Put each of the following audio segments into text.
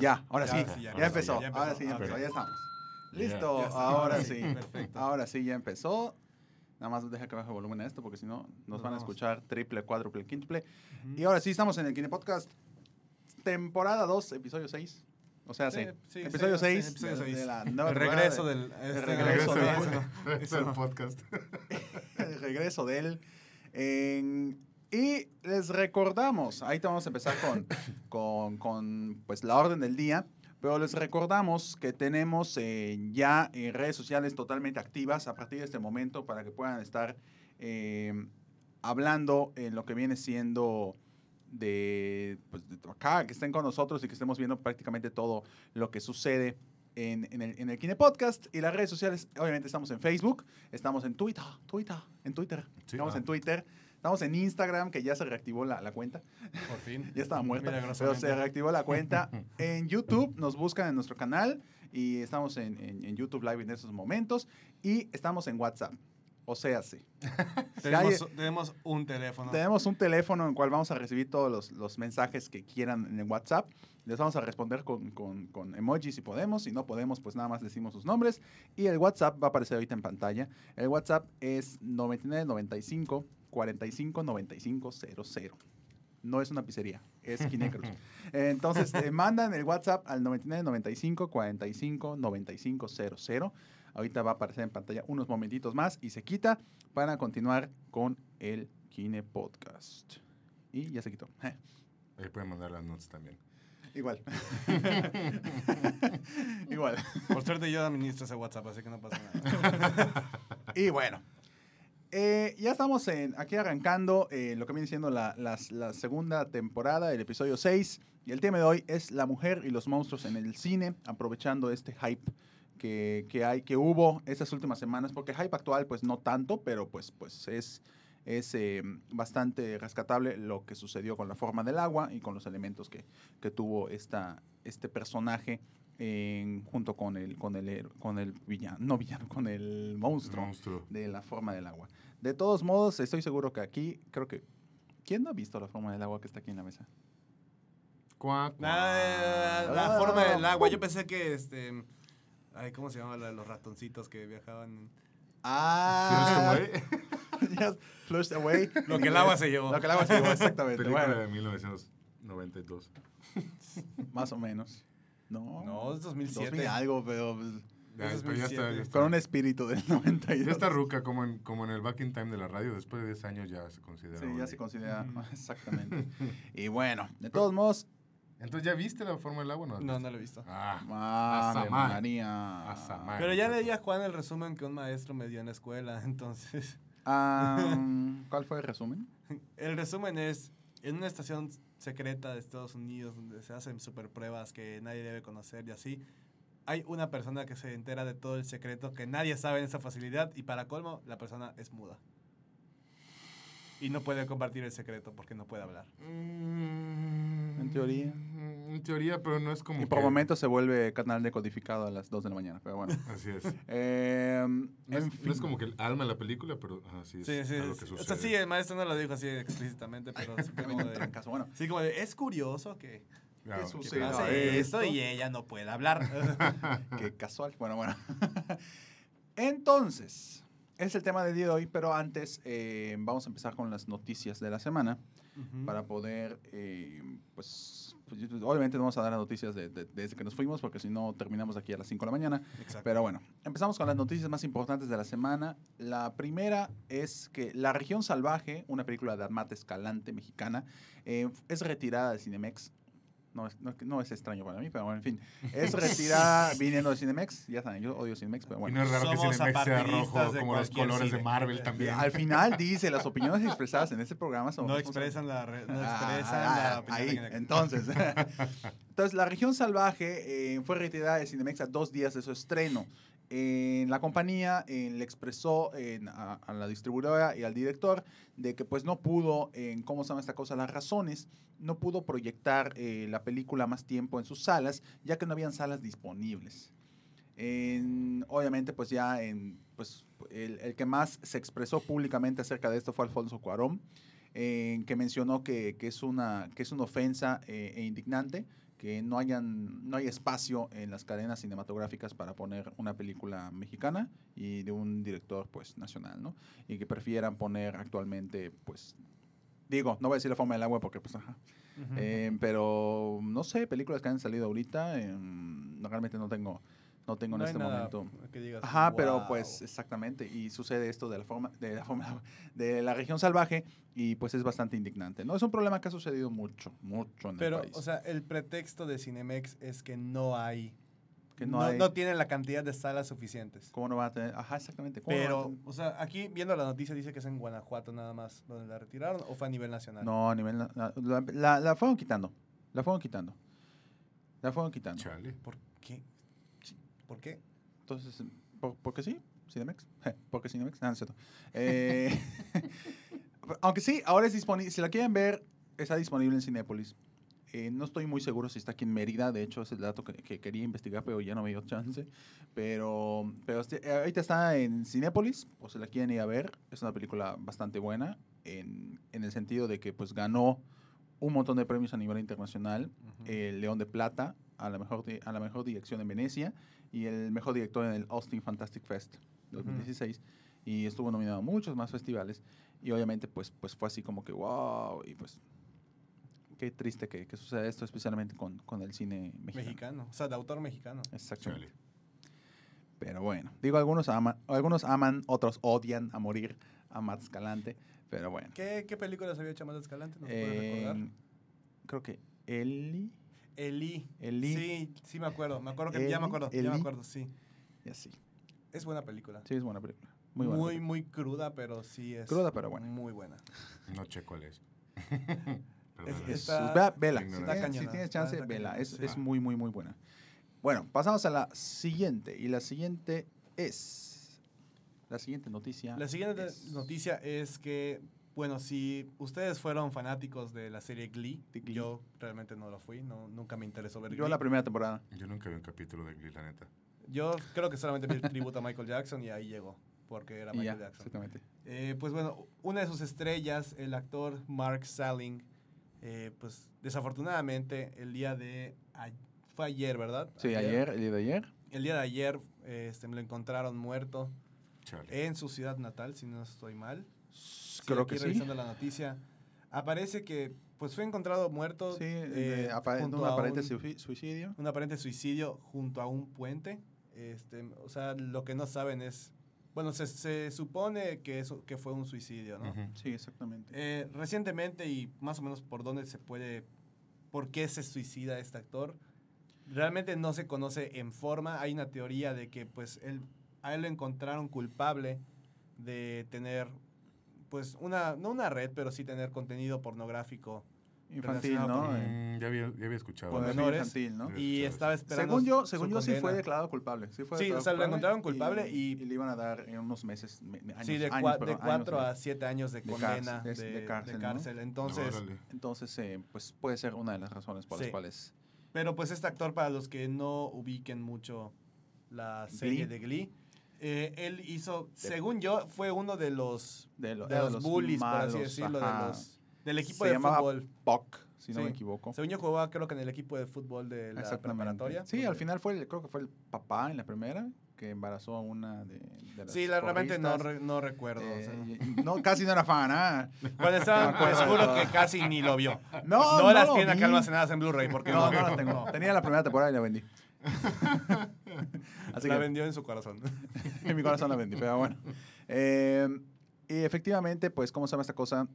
Ya, ahora Ya, sí, sí, ya ya, empezó, empezó, ya empezó. ahora sí, ya empezó, ya estamos. Listo, ahora sí, Perfecto. ahora sí ya empezó. Nada más deja que baje el volumen a esto porque si no nos Nos van a escuchar triple, cuádruple, quíntuple. Y ahora sí estamos en el Kine Podcast, temporada 2, episodio 6. O sea, sí, Sí, sí, episodio sí, sí, 6 episodio de, seis. de la nueva El regreso de- del. este, regreso de- de- Es el podcast. el regreso de él. En- y les recordamos, ahí te vamos a empezar con, con, con, pues, la orden del día, pero les recordamos que tenemos eh, ya eh, redes sociales totalmente activas a partir de este momento para que puedan estar eh, hablando en lo que viene siendo de, pues, de acá, que estén con nosotros y que estemos viendo prácticamente todo lo que sucede en, en el, en el Kine Podcast y las redes sociales. Obviamente estamos en Facebook, estamos en Twitter, Twitter, en Twitter, Sí, estamos ah. en Twitter, estamos en Instagram, que ya se reactivó la, la cuenta, Por fin. ya estaba muerta, pero se reactivó la cuenta. En YouTube nos buscan en nuestro canal y estamos en, en- en YouTube Live en esos momentos y estamos en WhatsApp. O sea, sí. Tenemos, tenemos un teléfono. Tenemos un teléfono en el cual vamos a recibir todos los, los mensajes que quieran en el WhatsApp. Les vamos a responder con, con, con emojis si podemos. Si no podemos, pues nada más decimos sus nombres. Y el WhatsApp va a aparecer ahorita en pantalla. El WhatsApp es 9995 45 95 00. No es una pizzería, es Kinecruz. Entonces, te mandan el WhatsApp al 9995 45 95 00. Ahorita va a aparecer en pantalla unos momentitos más y se quita para continuar con el Kine Podcast. Y ya se quitó. Ahí pueden mandar las notas también. Igual. Igual. Por suerte yo administro ese WhatsApp, así que no pasa nada. Y bueno, eh, ya estamos en, aquí arrancando eh, lo que viene siendo la, segunda temporada, el episodio 6. Y el tema de hoy es la mujer y los monstruos en el cine, aprovechando este hype que, que hay, que hubo estas últimas semanas, porque hype actual pues no tanto, pero pues, pues es, es eh, bastante rescatable lo que sucedió con la forma del agua y con los elementos que, que tuvo esta, este personaje en- junto con el, con el, con el villano, no villano, con el monstruo Monstruo. de la forma del agua. De todos modos, estoy seguro que aquí, creo que... ¿Quién no ha visto la forma del agua que está aquí en la mesa? Cuac. Nada, la Ah, forma del agua. Yo pensé que este. Ay, ¿cómo se llama la de los ratoncitos que viajaban? Ah, flushed away. Lo que el agua se llevó. Lo que el agua se llevó, exactamente. película Bueno, de 1992. más o menos. No, No, es 2007. 2000 algo, pero pues, Ya, Ese es pero ya está, 2007. ya está. con un espíritu del 92. Ya está ruca, como en, como en el back in time de la radio. Después de 10 años ya se considera. Sí, ya se considera, exactamente. Y bueno, de todos modos, Entonces, ¿ya viste la forma del agua? No, No, no lo he visto. Ah, Asamán. María. Asamán. Pero ya leí a Juan el resumen que un maestro me dio en la escuela, entonces... Ah, ¿Cuál fue el resumen? El resumen es, en una estación secreta de Estados Unidos donde se hacen super pruebas que nadie debe conocer y así, hay una persona que se entera de todo el secreto que nadie sabe en esa facilidad y para colmo, la persona es muda. Y no puede compartir el secreto porque no puede hablar. Mm, En teoría. En teoría, pero no es como. Y por que- momentos se vuelve canal decodificado a las 2 de la mañana, pero bueno. Así es. Eh, No en es, fin. no es como que el alma de la película, pero así es Sí, sí, algo sí. que O sucede. sea, sí, el maestro no lo dijo así explícitamente, pero sí como de, trancazo. Bueno, sí, como de, es curioso que Claro, ¿Qué que hace esto. esto y ella no puede hablar. qué casual. Bueno, bueno. Entonces, es el tema del día de hoy, pero antes eh, vamos a empezar con las noticias de la semana para poder, eh, pues, obviamente no vamos a dar las noticias de- de- desde que nos fuimos, porque si no terminamos aquí a las 5 de la mañana. Exacto. Pero bueno, empezamos con las noticias más importantes de la semana. La primera es que La región salvaje, una película de Armata Escalante mexicana, eh, es retirada de Cinemex. No es, no, no es extraño para mí, pero bueno, en fin. Es retirada viniendo de Cinemex. Ya saben, yo odio Cinemex, pero Y bueno. no es raro que Somos Cinemex sea rojo de como los colores de cine. Marvel también. Al final dice, las opiniones expresadas en este programa son No expresan la, re- no Ah, expresan ah, la opinión ahí, de entonces. entonces, la región salvaje eh, fue retirada de Cinemex a dos días de su estreno. Eh, la compañía le expresó en- a, a la distribuidora y al director de que pues no pudo, en cómo se llama esta cosa, las razones, no pudo proyectar eh, la película más tiempo en sus salas, ya que no habían salas disponibles. En- obviamente, pues ya en, pues, el, el que más se expresó públicamente acerca de esto fue Alfonso Cuarón, en que mencionó que, que es, una, que es una ofensa eh, e indignante que no, hayan, no hay espacio en las cadenas cinematográficas para poner una película mexicana y de un director pues nacional, ¿no? Y que prefieran poner actualmente, pues, digo, no voy a decir la forma del agua porque pues, ajá, eh, pero no sé, películas que han salido ahorita, eh, realmente no tengo, no tengo No en hay este nada momento. que digas, Ajá, pero pues exactamente, y sucede esto de la forma, de la forma, de la región salvaje, y pues es bastante indignante, ¿no? Es un problema que ha sucedido mucho, mucho en Pero, el país. o sea, el pretexto de Cinemex es que no hay. que no, no, hay, no tienen la cantidad de salas suficientes. ¿cómo no va a tener? Ajá, exactamente. ¿cómo no va a Pero, tener? o sea, aquí viendo la noticia dice que es en Guanajuato nada más donde la retiraron o fue a nivel nacional. No, a nivel, la, la, la fueron quitando, la fueron quitando, la fueron quitando. Chale. ¿Por qué? ¿Por qué? Entonces, ¿por, por qué sí? Cinemex. ¿Por qué Cinemex? Ah, no es cierto. Eh, aunque sí, ahora es disponible. Si la quieren ver, está disponible en Cinépolis. Eh, no estoy muy seguro si está aquí en Mérida. De hecho, es el dato que, que quería investigar, pero ya no me dio chance. Pero, pero eh, ahorita está en Cinépolis, o si la quieren ir a ver. Es una película bastante buena, en, en el sentido de que pues ganó un montón de premios a nivel internacional. El León de Plata a la, mejor a la mejor dirección en Venecia y el mejor director en el Austin Fantastic Fest 2016. Y estuvo nominado a muchos más festivales. Y obviamente, pues, pues fue así como que, wow. Y pues, qué triste que, que suceda esto, especialmente con, con el cine mexicano. Mexicano, o sea, de autor mexicano. Exactamente. Chale. Pero bueno, digo, algunos aman, algunos aman, otros odian a morir a Matt Escalante. Pero bueno. ¿Qué, qué películas había hecho más Escalante? ¿No te puedes recordar? En- creo que Eli Eli. Eli. Sí, sí me acuerdo. Me acuerdo que ya me acuerdo. Ya me acuerdo, sí. y así. Es buena película. Sí, es buena película. Muy buena. muy, película. muy cruda, pero sí es. Cruda, pero buena. Muy buena. No sé cuál es. Perdón. Es- Es- Está- vela. Si Está tienes, si chance, está vela. Es, sí. es muy, muy, muy buena. Bueno, pasamos a la siguiente. Y la siguiente es. La siguiente noticia. La siguiente es- noticia es que, bueno, si ustedes fueron fanáticos de la serie Glee, yo realmente no lo fui, no, nunca me interesó ver Yo Glee. la primera temporada. Yo nunca vi un capítulo de Glee, la neta. Yo creo que solamente vi el tributo a Michael Jackson y ahí llegó, porque era ya, Michael Jackson. exactamente. Eh, pues bueno, una de sus estrellas, el actor Mark Salling, eh, pues desafortunadamente el día de... a- fue ayer, ¿verdad? Sí, ayer, el día de ayer. El día de ayer eh, este, me lo encontraron muerto Chale. en su ciudad natal, si no estoy mal. Sí, Creo aquí que sí. revisando la noticia, aparece que pues fue encontrado muerto Sí, eh, eh, un a aparente un- suicidio. un aparente suicidio junto a un puente. Este, o sea, lo que no saben es, bueno, se, se supone que eso que fue un suicidio, ¿no? Sí, exactamente. Eh, recientemente y más o menos por dónde se puede, por qué se suicida este actor, realmente no se conoce en forma. Hay una teoría de que pues él, a él lo encontraron culpable de tener, pues una, no una red, pero sí tener contenido pornográfico. Infantil, ¿no? con- Eh, Mm, ya, había, ya había escuchado. Con menores. infantil, ¿no? Sí. Y estaba esperando. Según yo, su según yo sí fue declarado culpable. Sí, fue Sí, o sea, lo encontraron culpable y- le iban a dar en unos meses, me- me- años, Sí, de, años, cua- perdón, de cuatro años, a siete años de de condena de, cárcel, de- de de cárcel, cárcel. ¿no? Entonces. Entonces, eh, pues puede ser una de las razones por las cuales. pero pues este actor, para los que no ubiquen mucho la serie Glee. de Glee, eh, él hizo, según yo, fue uno de los, De, lo- de era los bullies, por así malos, decirlo, ajá. de los, del equipo Se de fútbol. Puck, si no me equivoco. Según yo jugaba, creo que en el equipo de fútbol de la preparatoria. Sí, al final fue, el- creo que fue el papá en la primera que embarazó a una de, de las Sí, la, realmente no, re- no recuerdo. o Eh, sea. no, casi no era fan, ¿ah? Cuando estaban, me pues juro que casi ni lo vio. No, No, no las tiene acá almacenadas en Blu-ray porque No, no la tengo. Tenía la primera temporada y la vendí. Así la que vendió en su corazón. en mi corazón la vendí, pero bueno. Eh, y efectivamente, pues, ¿cómo se llama esta cosa?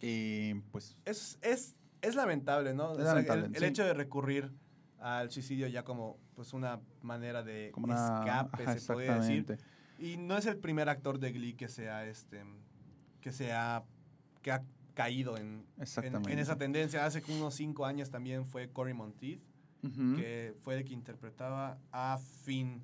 Y pues, Es, es Es lamentable, ¿no? O Es sea, lamentable, el, hecho de recurrir al suicidio ya como pues una manera de Como una... escape, ajá, se podría decir. Y no es el primer actor de Glee que sea este que sea que ha caído en, en, en esa tendencia. Hace unos cinco años también fue Cory Monteith, Que fue el que interpretaba a Finn.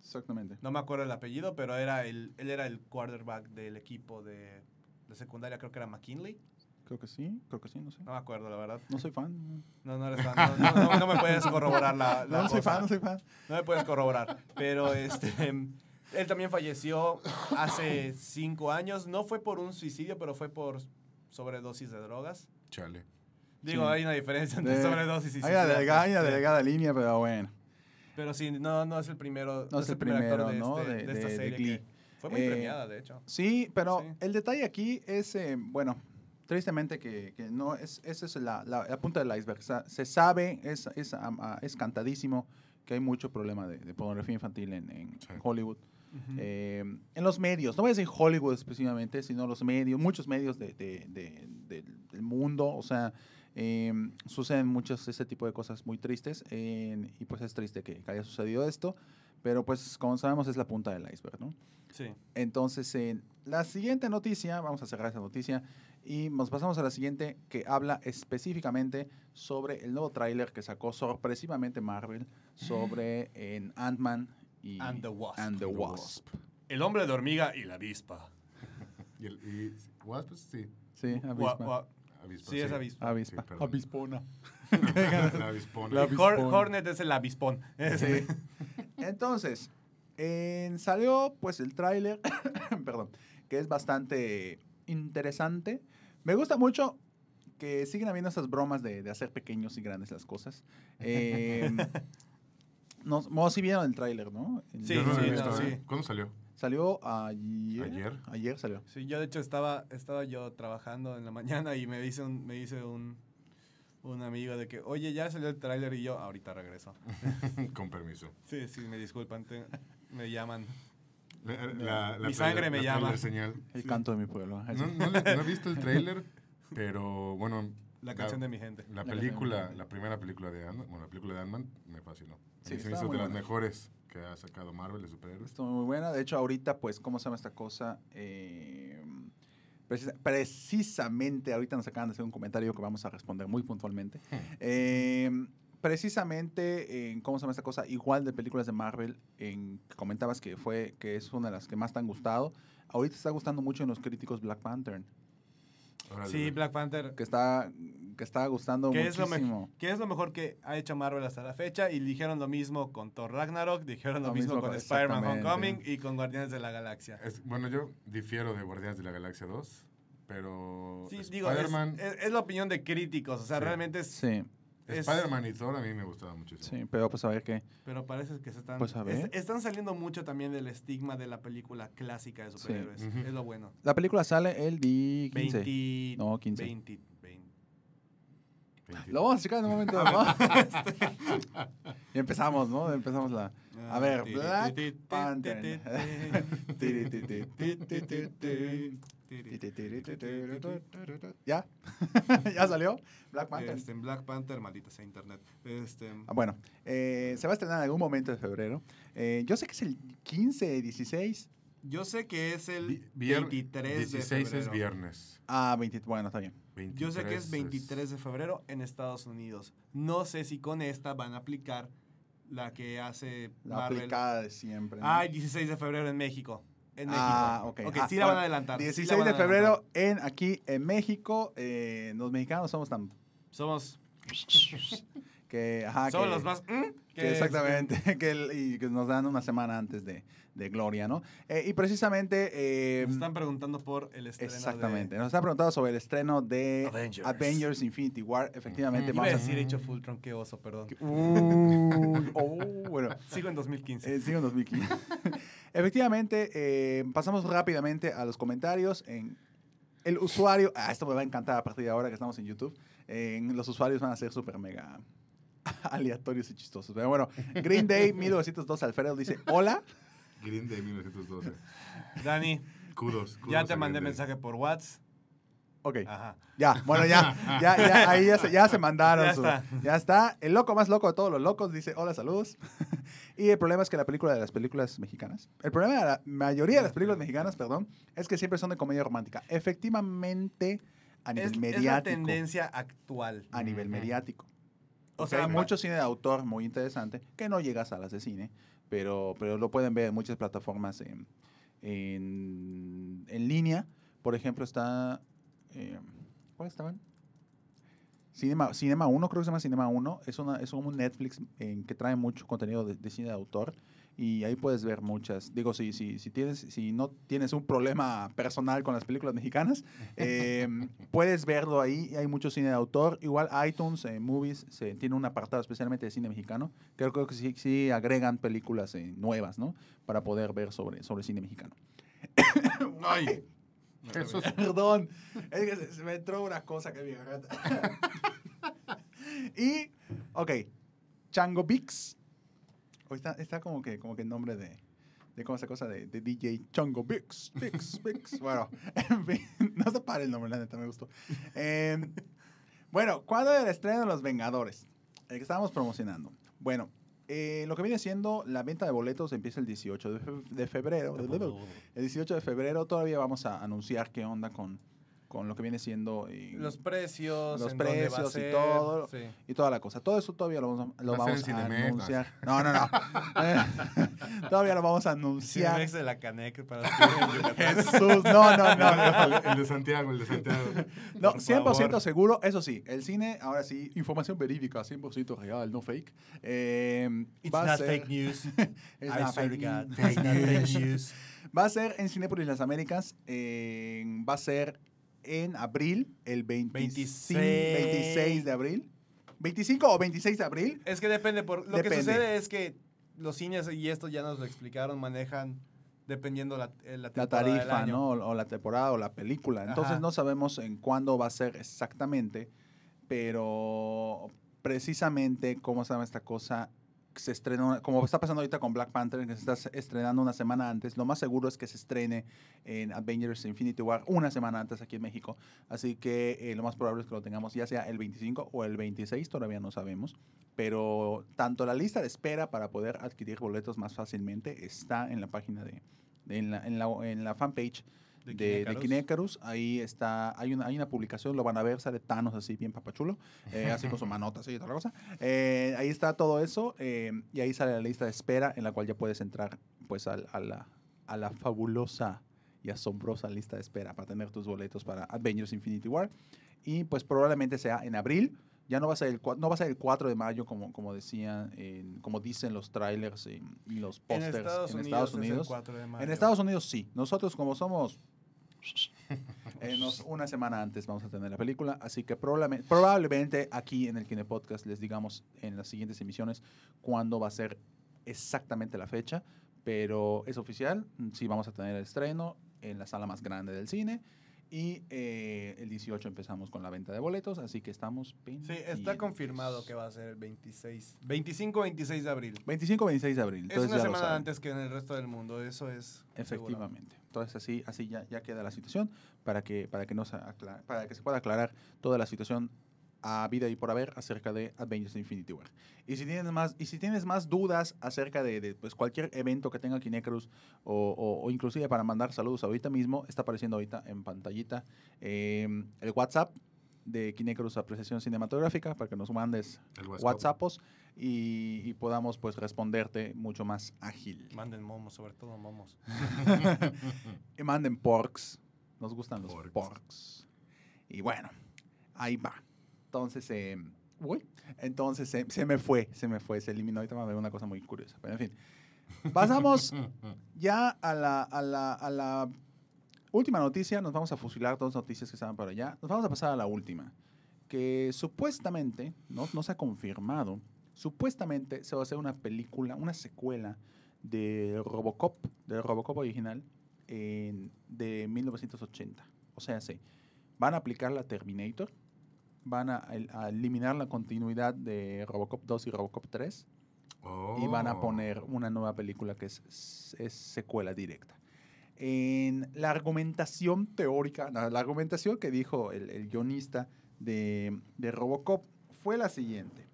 Exactamente. No me acuerdo el apellido, pero era el, él era el quarterback del equipo de, de secundaria, creo que era McKinley. Creo que sí, creo que sí, no sé. No me acuerdo, la verdad. No soy fan. No, no eres fan. No, no- no- no me puedes corroborar la, la No, no soy fan, no soy fan. No me puedes corroborar. Pero este, él también falleció hace cinco años. No fue por un suicidio, pero fue por sobredosis de drogas. Chale. Digo, Sí. hay una diferencia entre De- sobredosis y Hay una delgada, hay una Sí. delgada línea, pero bueno. Pero sí, no, no es el primero. No es el primer actor primero, ¿no? este- De- esta de- de serie Glee. que Fue muy Eh, premiada, de hecho. Sí, pero Sí. el detalle aquí es, eh, bueno, tristemente que, que no, es, esa es la, la- la punta del iceberg. O sea, se sabe, es, es, ah, es cantadísimo que hay mucho problema de, de pornografía infantil en, en Sí. Hollywood. Ujú. Eh, en los medios, no voy a decir Hollywood específicamente, sino los medios, muchos medios de, de- de- del mundo, o sea, eh, suceden muchos ese tipo de cosas muy tristes eh, y pues es triste que, que haya sucedido esto, pero pues como sabemos es la punta del iceberg, ¿no? Sí. Entonces, en la siguiente noticia, vamos a cerrar esa noticia y nos pasamos a la siguiente que habla específicamente sobre el nuevo tráiler que sacó sorpresivamente Marvel sobre en Ant-Man y And the Wasp. and the Wasp. El hombre de hormiga y la avispa. Y, el, y Wasp, sí. Sí, avispa. gua- Avispa, Sí, es avispa. Avispa. Sí. Avispona. La avispona. La. Hornet es el avispón. Sí. Entonces, en- salió pues el tráiler, perdón, que es bastante interesante. Me gusta mucho que siguen habiendo estas bromas de, de hacer pequeños y grandes las cosas. Eh, sí vieron el tráiler, ¿no? El- Sí, Yo no lo he sí, visto, no, ¿eh? sí. ¿Cuándo salió? Salió ayer. ¿Ayer? Ayer salió. Sí, yo de hecho estaba, estaba yo trabajando en la mañana y me dice un, me dice un, un amigo de que, oye, ya salió el tráiler y yo, ahorita regreso. Con permiso. Sí, sí, me disculpan, te- me llaman. La, la- la Mi sangre me la llama. señal. El Sí. canto de mi pueblo. No, no le- no he visto el trailer, pero bueno. La canción de mi gente. La La película, la primera película de Ant-Man, bueno, la película de Ant-Man me fascinó. Sí, se me hizo de las mejores que ha sacado Marvel de superhéroes. Estuvo muy buena. De hecho, ahorita, pues, ¿cómo se llama esta cosa? Eh, precisa- precisamente, ahorita nos acaban de hacer un comentario que vamos a responder muy puntualmente. Eh, precisamente, en, ¿cómo se llama esta cosa? Igual de películas de Marvel, en, que comentabas que fue que es una de las que más te han gustado. Ahorita está gustando mucho en los críticos Black Panther. Sí, Black Panther. que está, que está gustando ¿Qué es, lo muchísimo. ¿Qué es lo mejor que ha hecho Marvel hasta la fecha? Y dijeron lo mismo con Thor Ragnarok, dijeron lo, Lo mismo, mismo con con- Spider-Man. Homecoming y con Guardianes de la Galaxia. Es- bueno, yo difiero de Guardianes de la Galaxia 2, pero Sí, digo, es, Spider-Man es- es la opinión de críticos, o sea, Sí. realmente es... Sí, es- Spider-Man y Thor a mí me gustaban muchísimo. sí, pero pues a ver qué. Pero parece que se están... Pues, a ver. est- están saliendo mucho también del estigma de la película clásica de superhéroes. Ujú. Es lo bueno. La película sale el día 15. 20... No, 15. 20, 20. 20. Lo vamos a checar en un momento, ¿no? y empezamos, ¿no? Empezamos la... A ver, Black Panther. ¿Ya? ¿Ya salió? Black Panther. Este, en Black Panther, maldita sea internet. Este, Ah, bueno, eh, se va a estrenar en algún momento de febrero. Eh, yo sé que es el 15, 16. Yo sé que es el Vi- vier- 23 de 16 febrero. es viernes. Ah, 20, bueno, está bien. Yo sé que 23 es 23 de febrero en Estados Unidos. No sé si con esta van a aplicar la que hace La Marvel. aplicada de siempre. ¿no? Ah, 16 de febrero en México. En Ah, México. ok. Ok, Ah, sí la van a adelantar. sí 16 la van a de febrero en aquí en México. eh, los mexicanos somos tan... Somos, Que, ajá, somos que- los más... mm, Que que exactamente, que, el- y que nos dan una semana antes de, de Gloria, ¿no? Eh, y precisamente... eh, Nos están preguntando por el estreno exactamente, de... nos están preguntando sobre el estreno de Avengers. Avengers, Infinity War. Efectivamente, Iba a decir hecho Fultron, qué oso, perdón. Uy, oh, bueno, Sigo en 2015. eh, sigo en 2015. Efectivamente, eh, pasamos rápidamente a los comentarios. En el usuario, ah, esto me va a encantar a partir de ahora que estamos en YouTube. En los usuarios van a ser súper mega aleatorios y chistosos. Pero bueno, Green Day 1902 Alfredo dice, hola. Green Day 1912. Dani, Kudos. ya te mandé Green Day. mensaje por WhatsApp. Ok. Ajá. Ya, bueno, ya, ya, ya, ahí ya se, ya se mandaron. Ya su- está. ya está. El loco más loco de todos los locos dice, hola, saludos. y el problema es que la película de las películas mexicanas, el problema de la mayoría de las películas mexicanas, perdón, es que siempre son de comedia romántica. Efectivamente, a nivel Es, es la mediático. tendencia actual. a nivel mediático. O sea, hay mucho cine de autor muy interesante que no llega a salas de cine, pero, pero lo pueden ver en muchas plataformas en, en, en línea. Por ejemplo, está... Eh, ¿Cuáles estaban? Cinema, Cinema 1, creo que se llama Cinema 1. Es, una, es un Netflix en que trae mucho contenido de, de cine de autor. Y ahí puedes ver muchas. Digo, si, si, si, tienes, si no tienes un problema personal con las películas mexicanas, eh, puedes verlo ahí. Hay mucho cine de autor. Igual iTunes, eh, Movies, se, tiene un apartado especialmente de cine mexicano. Creo, creo que sí, sí agregan películas eh, nuevas, ¿no? Para poder ver sobre, sobre cine mexicano. Ay. Perdón, es que se, me entró una cosa que mi garganta. y, ok, Chango Bix. Hoy está, está como que como que el nombre de, de cómo esa cosa de, de DJ Chango Bix, Bix, Bix. Bueno, en fin, no se para el nombre, la neta, me gustó. Em, bueno, ¿cuándo era el estreno de Los Vengadores? El que estábamos promocionando. Bueno, eh, lo que viene siendo la venta de boletos empieza el 18 de, fe- de febrero. El 18 de febrero todavía vamos a anunciar qué onda con, con lo que viene siendo eh, Los precios, Los va a precios y ser, todo. sí. y toda la cosa. Todo eso todavía lo vamos a, lo Va a ser vamos en a Cinemex, ¿no? anunciar. No, no, no. Todavía lo vamos a anunciar. Cinemex de la Canec para. Jesús, no, no, no. no. el, el de Santiago, el de Santiago. No, Por 100% favor. seguro. Eso sí, el cine, ahora sí, información verídica, 100% real, no fake. Eh, It's va a not ser- fake news. It's I not swear to fake God. news. It's not fake news. Va a ser en Cinépolis Las Américas. eh, va a ser en abril, el 25, 26. 26 de abril. ¿25 o 26 de abril? Es que depende. Por, lo Depende. que sucede es que los cines, y esto ya nos lo explicaron, manejan dependiendo la, eh, la, La del tarifa, año. ¿no? O, o la temporada o la película. Entonces Ajá. no sabemos en cuándo va a ser exactamente, pero precisamente cómo se llama esta cosa, se como está pasando ahorita con Black Panther, que se está estrenando una semana antes, lo más seguro es que se estrene en Avengers Infinity War una semana antes aquí en México. Así que eh, lo más probable es que lo tengamos ya sea el 25 o el 26, todavía no sabemos. Pero tanto la lista de espera para poder adquirir boletos más fácilmente está en la página de, de- en, la, en, la, en la fanpage De de. Ahí está, hay una, hay una publicación, lo van a ver, sale Thanos así bien papachulo, eh, así con su manota así y la cosa. Eh, ahí está todo eso eh, y ahí sale la lista de espera en la cual ya puedes entrar pues a, la, a la fabulosa y asombrosa lista de espera para tener tus boletos para Avengers Infinity War. Y pues probablemente sea en abril. Ya no va a ser el, no va a ser el 4 de mayo como, como decían, en- como dicen los trailers y, los En pósters Estados, en Unidos Estados es el Unidos. 4 de mayo. En Estados Unidos sí. Nosotros como somos una semana antes vamos a tener la película, así que probablemente, probablemente aquí en el Kine Podcast les digamos en las siguientes emisiones cuándo va a ser exactamente la fecha, pero es oficial, sí vamos a tener el estreno en la sala más grande del cine y eh, el 18 empezamos con la venta de boletos, así que estamos Sí, está pendientes. confirmado que va a ser el 26. 25-26 de abril. 25-26 de abril. Es entonces una ya lo semana antes que en el resto del mundo, eso es seguro. Efectivamente. Entonces así, así ya, ya queda la situación para que, para, que no se acla- para que se pueda aclarar toda la situación a vida y por haber acerca de Avengers Infinity War. Y si tienes más, y si tienes más dudas acerca de, de, pues, cualquier evento que tenga Kinecruz o, o, o inclusive para mandar saludos ahorita mismo, está apareciendo ahorita en pantallita eh, el WhatsApp de Kinecruz Apreciación Cinematográfica para que nos mandes. WhatsAppos y, y podamos pues responderte mucho más ágil. Manden momos, sobre todo momos. Y manden porks. Nos gustan los porks. Y bueno, ahí va. Entonces, eh, uy, entonces eh, se me fue, se me fue, se eliminó. Ahorita va a ver una cosa muy curiosa. Pero en fin, pasamos ya a la, a la, a la última noticia. Nos vamos a fusilar dos noticias que estaban por allá. Nos vamos a pasar a la última. Que supuestamente, no, no se ha confirmado, supuestamente se va a hacer una película, una secuela de Robocop, de Robocop original, en- de 1980. O sea, sí, van a aplicar la Terminator, van a, el- a eliminar la continuidad de Robocop 2 y Robocop 3 y van a Oh. poner una nueva película que es, es secuela directa. en la argumentación teórica, no, la argumentación que dijo el, el guionista de, de Robocop fue la siguiente.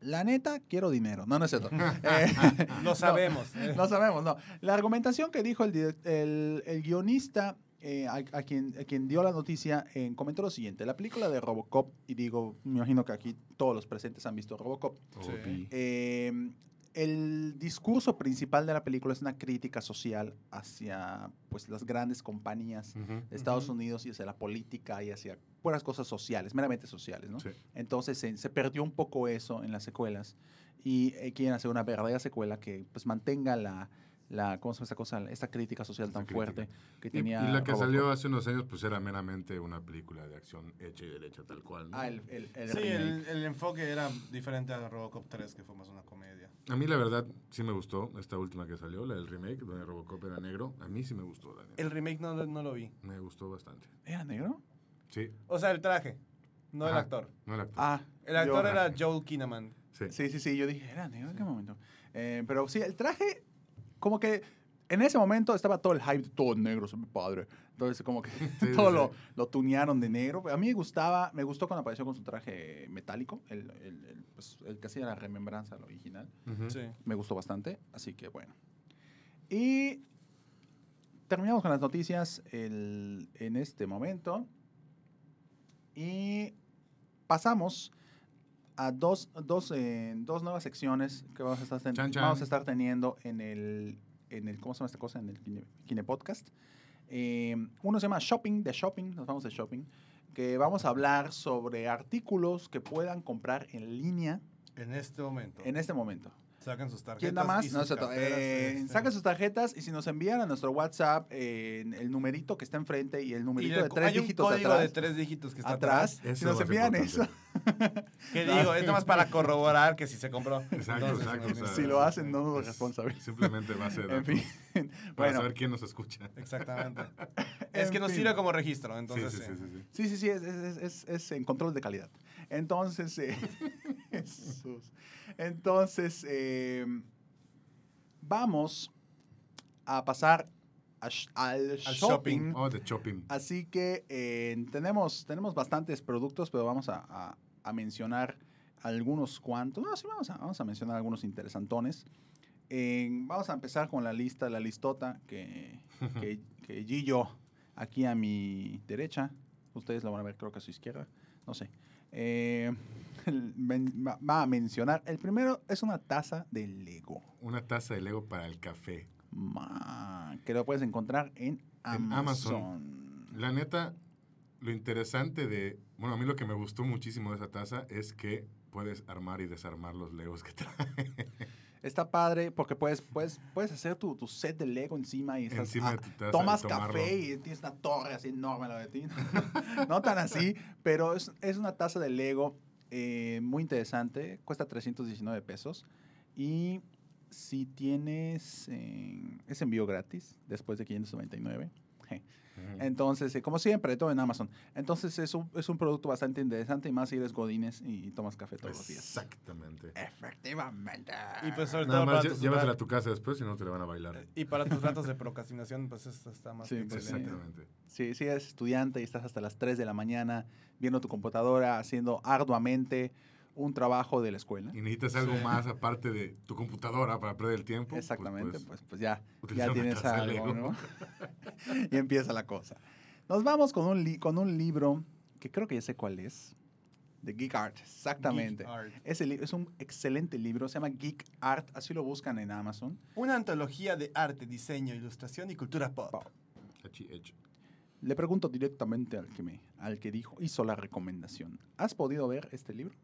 La neta, quiero dinero. No, no es cierto. Eh, Lo sabemos. no sabemos, no. La argumentación que dijo el, direc- el, el guionista eh, a, a quien, a quien dio la noticia eh, comentó lo siguiente. La película de Robocop, y digo, me imagino que aquí todos los presentes han visto Robocop, Sí. Eh, el discurso principal de la película es una crítica social hacia pues, las grandes compañías de Estados. Unidos y hacia la política y hacia puras cosas sociales, meramente sociales, ¿no? Sí. Entonces se, se perdió un poco eso en las secuelas y eh, quieren hacer una verdadera secuela que pues mantenga la, la ¿cómo se llama esta cosa? Esta crítica social Esa tan crítica. fuerte que Y, tenía y la que Robocop. salió hace unos años, pues era meramente una película de acción hecha y derecha tal cual. ¿no? Ah, el, el, el Sí, el, el enfoque era diferente a Robocop 3, que fue más una comedia. A mí la verdad sí me gustó esta última que salió, la del remake, donde Robocop era negro. A mí sí me gustó, la. El remake no, lo- no lo vi. Me gustó bastante. ¿Era negro? Sí, O sea, el traje, no el Ajá. actor. no el actor. Ah, El actor yo- era Joel Kinnaman. sí. Sí, sí, sí, yo dije, ¿era negro en qué momento? Eh, pero sí, el traje, como que en ese momento estaba todo el hype de todo negro, se ve padre. Entonces, como que sí, todo sí. Lo, lo tunearon de negro. A mí me gustaba, me gustó cuando apareció con su traje metálico, el, el, el, pues, el que hacía la remembranza al original. Sí. Me gustó bastante, así que bueno. Y terminamos con las noticias el- en este momento. Y pasamos a dos, dos, eh, dos nuevas secciones que vamos a estar, ten- Chan, chan. Vamos a estar teniendo en el, en el, ¿cómo se llama esta cosa? En el Kine, Kine Podcast. Eh, uno se llama Shopping, de Shopping, nos vamos de Shopping, que vamos a hablar sobre artículos que puedan comprar en línea En este momento. en este momento. Sacan sus tarjetas. ¿Quién da más? y No, sus carteras, Eh, este. Saquen sus tarjetas y si nos envían a nuestro WhatsApp eh, el numerito que está enfrente y el Y numerito le- de tres hay un dígitos código atrás. de tres dígitos que está atrás. atrás. Si Eso nos envían eso, importante. Que No. digo, es nomás para corroborar que si se compró. Exacto, Entonces, exacto, o sea, si lo hacen, no nos Es- responsabilidad. Simplemente va a ser En fin. para bueno, saber quién nos escucha. Exactamente. es que nos sirve como registro, Sí, entonces. sí, sí, eh, sí, sí. sí, sí, sí, es, es, es, es en control de calidad. Entonces, eh, Jesús. Entonces, eh, vamos a pasar a sh- al, Al shopping. shopping. Oh, de shopping. Así que eh, tenemos, tenemos bastantes productos, pero vamos a, a- a mencionar algunos cuantos. No, sí, vamos a, vamos a mencionar algunos interesantones. Eh, vamos a empezar con la lista, la listota que, que, que Gillo, aquí a mi derecha, ustedes la van a ver creo que a su izquierda, no sé, eh, va, a mencionar. El primero es una taza de Lego, Una taza de Lego para el café. Que lo puedes encontrar en En Amazon. Amazon. La neta, lo interesante de. Bueno, a mí lo que me gustó muchísimo de esa taza es que puedes armar y desarmar los Legos que trae. Está padre porque puedes, puedes, puedes hacer tu, tu set de Lego encima y estás, Encima ah, de tu taza. tomas café y tienes una torre así enorme la de ti. no tan así, pero es, es una taza de Lego eh, muy interesante. Cuesta 319 pesos. Y si tienes... eh, es envío gratis después de 599. Entonces, eh, como siempre, todo en Amazon. Entonces, es un, es un producto bastante interesante y más si eres godines y tomas café todos los días. Exactamente. Efectivamente. Y pues sobre Nada todo más tus, llévatela a tu casa después, si no te la van a bailar. y para tus ratos de procrastinación, pues eso está más Sí, que pues, excelente. Exactamente. Si, si eres estudiante y estás hasta las 3 de la mañana viendo tu computadora, haciendo arduamente un trabajo de la escuela. Y necesitas algo Sí. más aparte de tu computadora para perder el tiempo. pues, Exactamente, pues, pues, pues ya, ya tienes algo. ¿no? y empieza la cosa. Nos vamos con un, li- con un libro que creo que ya sé cuál es. De Geek Art, exactamente. Geek Art. Ese li- es un excelente libro, se llama Geek Art, así lo buscan en Amazon. Una antología de arte, diseño, ilustración y cultura pop. Pop. Le pregunto directamente al que, me, al que dijo, hizo la recomendación. ¿Has podido ver este libro?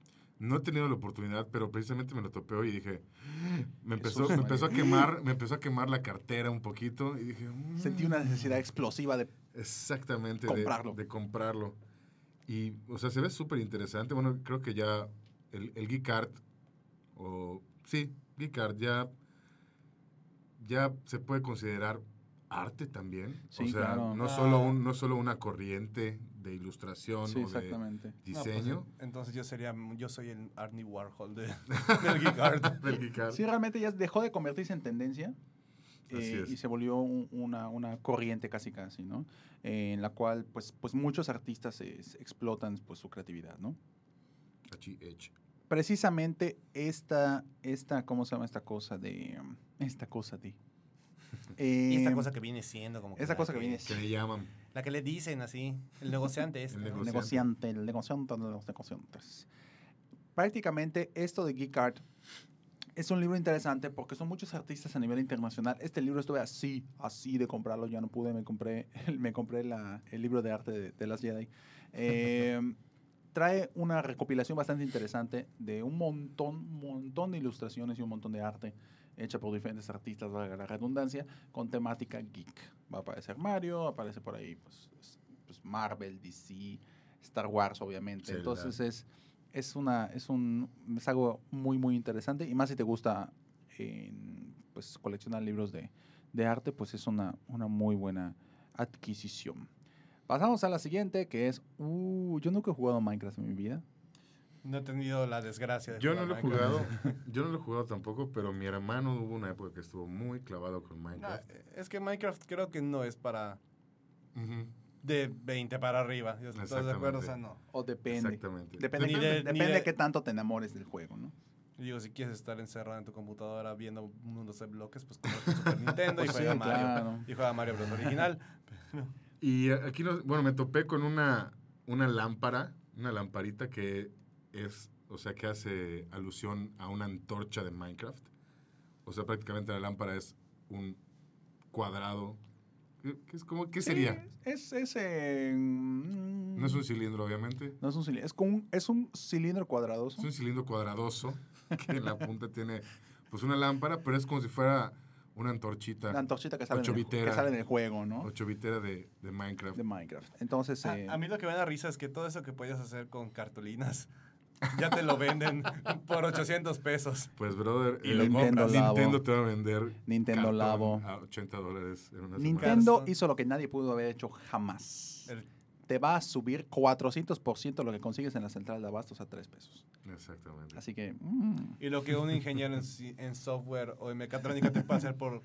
No he tenido la oportunidad, pero precisamente me lo topé hoy y dije, me empezó, me empezó a quemar, me empezó a quemar la cartera un poquito y dije, "Mm". Sentí una necesidad explosiva de... exactamente de- Comprarlo. De, comprarlo. Y, o sea, se ve súper interesante. Bueno, creo que ya el, el Geek Art, o sí, Geek Art ya, ya se puede considerar arte también. Sí, o sea, claro. no, Ah. solo un, no solo una corriente de ilustración Sí, o de. No, pues, diseño. entonces yo sería, yo soy el Arnie Warhol de, del Geek Art. del Geek Art. Sí, realmente ya dejó de convertirse en tendencia. Eh, y se volvió un- una, una corriente casi casi, ¿no? Eh, en la cual pues, pues muchos artistas eh, explotan pues, su creatividad, ¿no? Precisamente esta, esta, ¿cómo se llama esta cosa de... esta cosa de... Y esta Eh, cosa que viene siendo como esa la cosa que viene Que le llaman. La que le dicen así, el negociante es. El ¿no? El negociante. negociante, el negociante de los negociantes. Prácticamente esto de Geek Art es un libro interesante porque son muchos artistas a nivel internacional. Este libro estuve así, así de comprarlo, ya no pude, me compré, me compré la- el libro de arte de, de las Jedi. Eh, trae una recopilación bastante interesante de un montón, montón de ilustraciones y un montón de arte hecha por diferentes artistas, valga la redundancia, con temática geek. Va a aparecer Mario, aparece por ahí pues, es- pues Marvel, DC, Star Wars, obviamente. Entonces es, es, una, es, un, es algo muy, muy interesante. Y más si te gusta pues, coleccionar libros de, de arte, pues es una, una muy buena adquisición. Pasamos a la siguiente, que es... Uh, yo nunca he jugado Minecraft en mi vida. No he tenido la desgracia de Yo no lo he jugado, yo no lo he jugado tampoco, pero mi hermano hubo una época que estuvo muy clavado con No, Minecraft. es que Minecraft creo que no es para de 20 para arriba. ¿Estás de acuerdo? O sea, no. O depende. Exactamente. Depende, Ni depende, de- ni depende de- de qué tanto te enamores del juego, ¿no? Digo, si quieres estar encerrado en tu computadora viendo mundos de bloques, pues compra tu Super Nintendo y Pues juega sí, Mario. claro. Y juega Mario Bros. original. Y aquí, nos- bueno, me topé con una, una lámpara, una lamparita que es, o sea, que hace alusión a una antorcha de Minecraft. O sea, prácticamente la lámpara es un cuadrado. ¿Qué, es, como, ¿qué sería? Sí, es, es, eh, mm, No es un cilindro, obviamente. no es un cilindro. Es, como un, es un cilindro cuadradoso. Es un cilindro cuadradoso que en la punta tiene pues una lámpara, pero es como si fuera una antorchita La antorchita que sale, en el, que sale en el juego, ¿no? ocho bitera de, de Minecraft. De Minecraft. Entonces, A, eh, a mí lo que me da risa es que todo eso que podías hacer con cartulinas ya te lo venden por 800 pesos. Pues, brother, Y eh, lo Nintendo compras. Labo. Nintendo te va a vender Nintendo Labo. a 80 dólares en una. Nintendo hizo lo que nadie pudo haber hecho jamás. El- Te va a subir 400% lo que consigues en la central de abastos a 3 pesos. Exactamente. Así que... mm, y lo que un ingeniero en, software o en mecatrónica te puede hacer por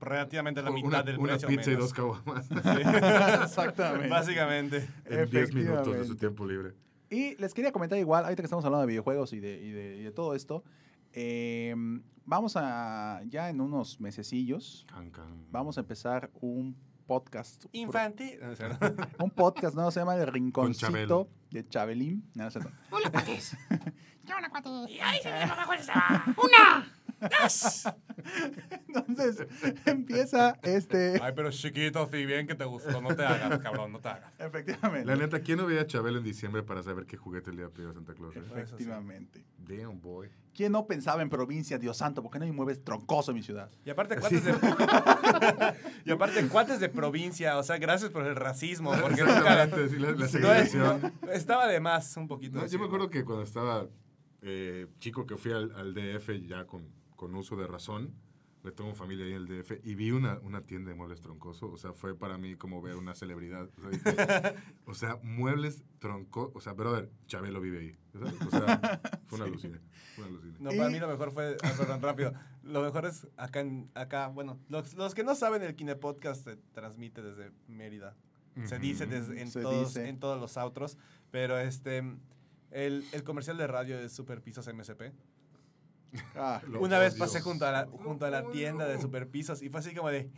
relativamente la mitad una, del una precio. pizza y dos caguamas Exactamente. Básicamente. en 10 minutos de su tiempo libre. Y les quería comentar igual, ahorita que estamos hablando de videojuegos y de, y de, y de todo esto, eh, vamos a, ya en unos mesecillos, Can, can. vamos a empezar un podcast. Infantil. No. Un podcast, ¿no? Se llama El Rinconcito de Chabelín. No. Hola, cuates. ¿Qué onda, cuates? Y ahí se me va ¡Una! Entonces, empieza este... Ay, pero chiquito, si bien que te gustó, no te hagas, cabrón, no te hagas. Efectivamente. La neta, ¿quién no veía a Chabelo en diciembre para saber qué juguete le iba a pedir a Santa Claus? eh? Efectivamente. Damn, boy. ¿Quién no pensaba en provincia, Dios santo? ¿Por qué no hay mueves troncoso en mi ciudad? Y aparte, cuates de... y aparte, cuates de provincia. O sea, gracias por el racismo. Porque nunca... Sí, la, la No, segregación. estaba de más un poquito. No, yo me acuerdo que cuando estaba eh, chico que fui al, al DF ya con, con uso de razón, le tengo familia ahí en el DF, y vi una, una tienda de muebles troncoso, o sea, fue para mí como ver una celebridad. O sea, dije, o sea, muebles troncosos, o sea, brother, Chabelo vive ahí. ¿sabes? O sea, fue una alucina. Fue una alucina. No, para mí lo mejor fue, ah, perdón, rápido. Lo mejor es acá, en- acá bueno, los, los que no saben, el Kine Podcast se transmite desde Mérida. Se Ujú. dice desde, en, Se todos, dice. en todos los outros, pero este, el, el comercial de radio de Super Pisos MSP. Ah, Una vez pasé junto a, la, junto a la tienda de Super Pisos y fue así como de,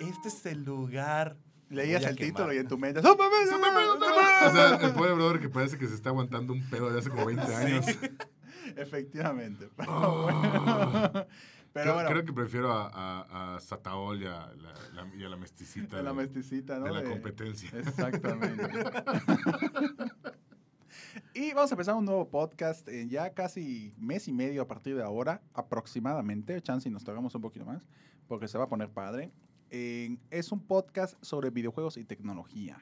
este es el lugar. leías el quemar". título y en tu mente... ¡Oh, mamá, O sea, el pobre brother que parece que se está aguantando un pedo de hace como 20 años. Efectivamente. Pero Oh. bueno. Pero creo, bueno, creo que prefiero a, a, a Sataol y a la, la- y a la mesticita de la de- mesticita, ¿no? de la competencia. Exactamente. y vamos a empezar un nuevo podcast en ya casi mes y medio a partir de ahora, aproximadamente. Chance y nos tardamos un poquito más, porque se va a poner padre. Eh, es un podcast sobre videojuegos y tecnología.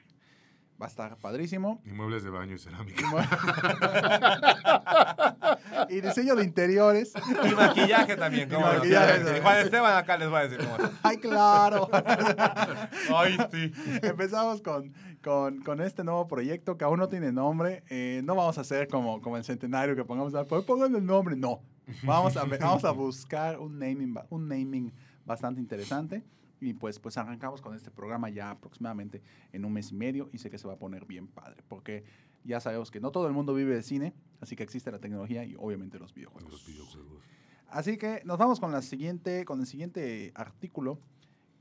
Va a estar padrísimo. Y muebles de baño y cerámica. y diseño de interiores. Y maquillaje también. Y ¿cómo maquillaje también. Juan Esteban acá les va a decir cómo es. ¡Ay, claro! Ay, sí. Empezamos con, con, con este nuevo proyecto que aún no tiene nombre. Eh, no vamos a hacer como, como el centenario que pongamos, pongan el nombre. No. Vamos a, vamos a buscar un naming, un naming bastante interesante. Y pues, pues arrancamos con este programa ya aproximadamente en un mes y medio y sé que se va a poner bien padre, porque ya sabemos que no todo el mundo vive de cine, así que existe la tecnología y obviamente los videojuegos. Los videojuegos. Así que nos vamos con la siguiente, con el siguiente artículo,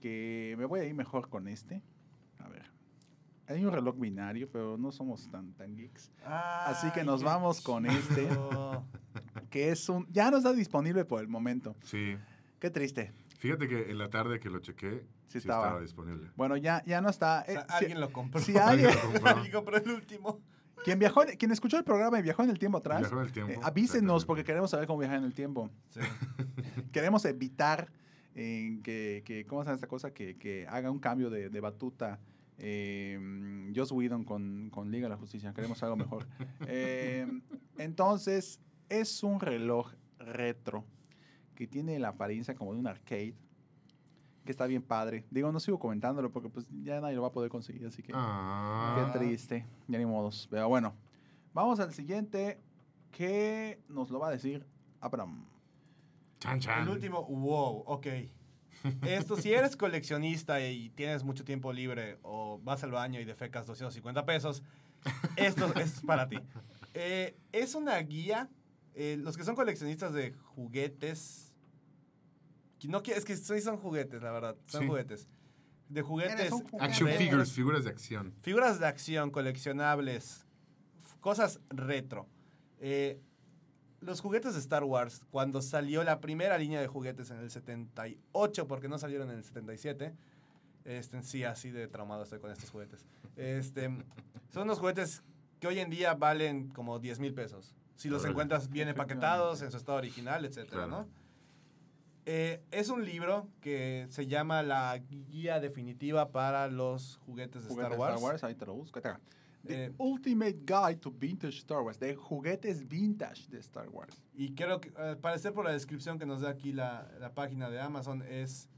que me voy a ir mejor con este. A ver. Hay un reloj binario, pero no somos tan, tan geeks. Así que nos vamos con este, que es un... Ya no está disponible por el momento. Sí. Qué triste. Fíjate que en la tarde que lo chequé, Sí sí, estaba. estaba. disponible. Bueno, ya, ya no está. O sea, Eh, si- alguien lo compró. si alguien- Alguien lo compró. Alguien compró el último. quien, viajó, en- quien escuchó el programa y viajó en el tiempo atrás, Viajó en el tiempo, eh, avísenos porque queremos saber cómo viajar en el tiempo. Sí. queremos evitar eh, que, que, ¿cómo se llama esta cosa? Que, que haga un cambio de, de batuta. Eh, Joss Whedon con, con Liga de la Justicia. Queremos algo mejor. Eh, entonces, es un reloj retro que tiene la apariencia como de un arcade. Que está bien padre. Digo, no sigo comentándolo porque pues ya nadie lo va a poder conseguir, así que Ah, qué triste. Ya ni modos. Pero bueno, vamos al siguiente que nos lo va a decir Abraham. chan, chan. El último, wow, ok. Esto, si eres coleccionista y tienes mucho tiempo libre o vas al baño y defecas 250 pesos, esto, esto es para ti. Eh, es una guía. Eh, los que son coleccionistas de juguetes. No, es que sí son juguetes, la verdad. Son Sí. juguetes. De juguetes. Eres un juguete. Action figures, figuras de acción. Figuras de acción, coleccionables, cosas retro. Eh, los juguetes de Star Wars, cuando salió la primera línea de juguetes en el 78, porque no salieron en el 77, este, sí, así de traumado estoy con estos juguetes. Este, son unos juguetes que hoy en día valen como 10 mil pesos. Si los Órale. encuentras bien empaquetados, en su estado original, etcétera, Claro. ¿no? Eh, es un libro que se llama La Guía Definitiva para los Juguetes de Juguetes Star Wars. ahí te lo busco. acá. The Eh, Ultimate Guide to Vintage Star Wars. De juguetes vintage de Star Wars. Y creo que, al parecer por la descripción que nos da aquí la, la página de Amazon, es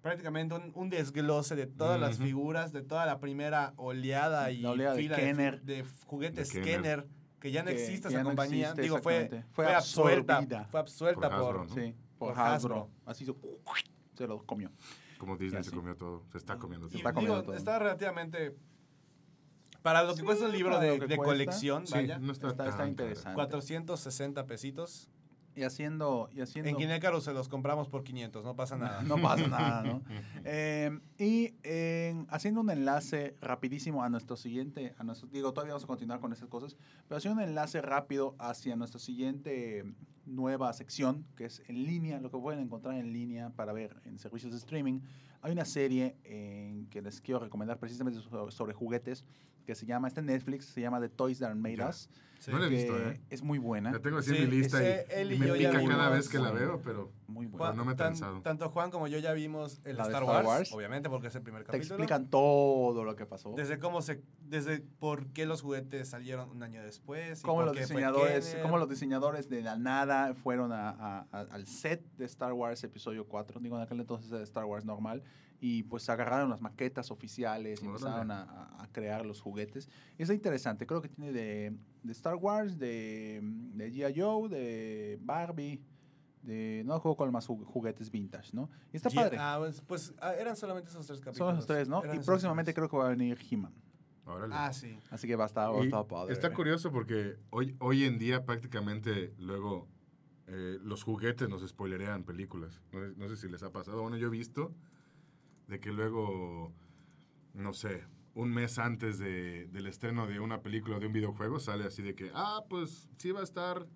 prácticamente un, un desglose de todas las Ujú. figuras, de toda la primera oleada y La oleada de fila de, Kenner. de juguetes De Kenner. Kenner, que ya no Que- existe que esa no compañía. existe, Digo, fue, fue, Fue absuelta. absorbida. Fue absuelta Por por... Hasbro, ¿no? Sí, por, Por Hasbro. Hasbro. Así se, se lo comió. Como Disney se comió todo. Se está comiendo Y Se todo. está digo, comiendo todo. está relativamente... Para lo que Sí, cuesta un libro de, colección, Sí, vaya, no está, Está, está tan interesante. 460 pesitos. Y haciendo... Y haciendo En Kinecarus se los compramos por 500, no pasa nada. no pasa nada, ¿no? Eh, y en- haciendo un enlace rapidísimo a nuestro siguiente, a nuestro, digo, todavía vamos a continuar con esas cosas, pero haciendo un enlace rápido hacia nuestra siguiente nueva sección, que es en línea, lo que pueden encontrar en línea para ver en servicios de streaming. Hay una serie en que les quiero recomendar precisamente sobre, sobre juguetes, que se llama, está en Netflix, se llama The Toys That Made Ya. Us, Sí. No la he visto, ¿eh? es muy buena, La tengo así Sí, en mi lista y, y y me pica cada vimos, vez que la veo, pero muy buena. Juan- no me he tan- tanto Juan como yo ya vimos el La de Star, Star Wars, Wars. obviamente porque es el primer Te capítulo. explican todo lo que pasó. Desde cómo se, desde por qué los juguetes salieron un año después. y cómo por los qué fue diseñadores, Kenner. cómo los diseñadores de la nada fueron a- a- a- al set de Star Wars episodio 4, digo en aquel entonces era Star Wars normal, y pues agarraron las maquetas oficiales y empezaron a, a- crear los juguetes. Y es interesante, creo que tiene de, de Star Wars, de, de G.I. Joe, de Barbie, de no juego con más ju- juguetes vintage, ¿no? Y está padre. Ah, pues, pues, ah, eran solamente esos tres capítulos. Son los tres, ¿no? Eran Y esos próximamente tres. creo que va a venir He-Man. Órale. Ah, sí. Así que va a estar, va a estar padre. está curioso porque hoy, hoy en día prácticamente luego eh, los juguetes nos spoilerean películas. No, sé- no sé si les ha pasado. Bueno, yo he visto de que luego, no sé, un mes antes de- del estreno de una película o de un videojuego sale así de que, ah, pues sí va a estar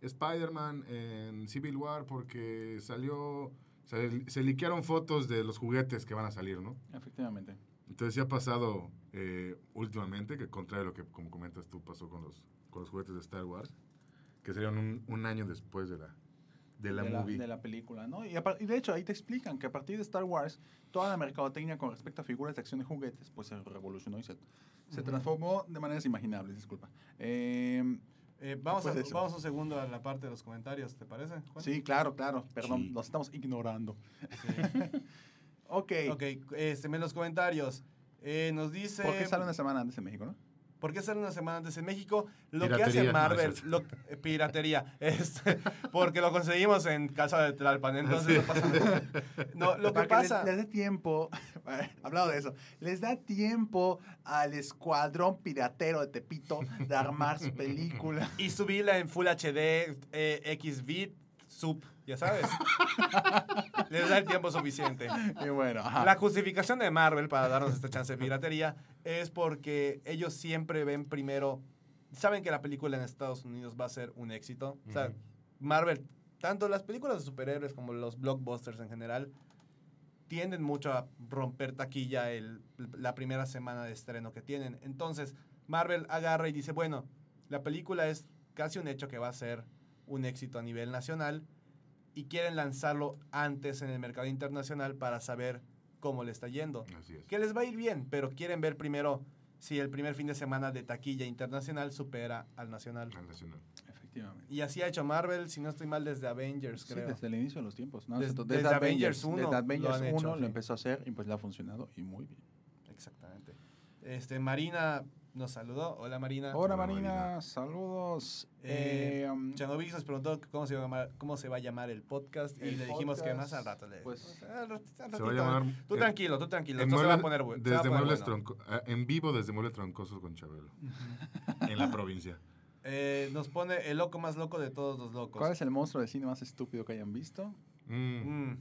Spider-Man en Civil War porque salió, se, se liquearon fotos de los juguetes que van a salir, ¿no? Efectivamente. Entonces ya ha pasado eh, últimamente, que contrario a lo que, como comentas tú, pasó con los, con los juguetes de Star Wars, que serían un, un año después de la, de la de movie. La, de la película, ¿no? Y, a y de hecho ahí te explican que a partir de Star Wars, toda la mercadotecnia con respecto a figuras de acción y juguetes, pues se revolucionó y se, transformó de maneras imaginables, disculpa. Eh, Eh, vamos, a, vamos un segundo a la parte de los comentarios, ¿te parece? Juan? sí, claro, claro, perdón, Sí. los estamos ignorando. Sí. Ok. ok, este, en los comentarios. eh, nos dice. ¿Por qué sale una semana antes en México, no? ¿Por qué sale una semana antes en México? Lo que hace Marvel, es lo- eh, piratería, este, porque lo conseguimos en casa de Tlalpan, entonces no pasa nada. No, lo que pasa... Les, dé tiempo, hablado de eso, les da tiempo al escuadrón piratero de Tepito de armar su película. Y subirla en Full HD, eh, XBit, sub, ya sabes. Les da el tiempo suficiente. Y bueno, ajá. La justificación de Marvel para darnos esta chance de piratería es porque ellos siempre ven primero, saben que la película en Estados Unidos va a ser un éxito. O sea. Marvel, tanto las películas de superhéroes como los blockbusters en general, tienden mucho a romper taquilla el, la primera semana de estreno que tienen. Entonces, Marvel agarra y dice, bueno, la película es casi un hecho que va a ser un éxito a nivel nacional y quieren lanzarlo antes en el mercado internacional para saber cómo le está yendo. Así es. Que les va a ir bien, pero quieren ver primero si el primer fin de semana de taquilla internacional supera al nacional. Al nacional. Efectivamente. Y así ha hecho Marvel, si no estoy mal, desde Avengers, Sí, creo. desde el inicio de los tiempos. ¿no? Des- Desde, desde Avengers 1 Desde Avengers lo han 1 hecho, lo sí. empezó a hacer y pues le ha funcionado y muy bien. Exactamente. Este, Marina nos saludó. Hola, Marina. Hola Hola, Marina, Marina. saludos. Eh, Eh, um, Changovix nos preguntó cómo se, va a llamar, cómo se va a llamar el podcast y le dijimos que más al rato. Le, pues, al rat- al Se va a ratito. llamar. Tú eh, tranquilo, tú tranquilo. en se va a poner va a Desde poner muebles bueno. tronco- ah, en vivo desde Muebles Troncosos con Chabelo. en la provincia. Eh, nos pone el loco más loco de todos los locos. ¿Cuál es el monstruo de cine más estúpido que hayan visto? Mm. Mm.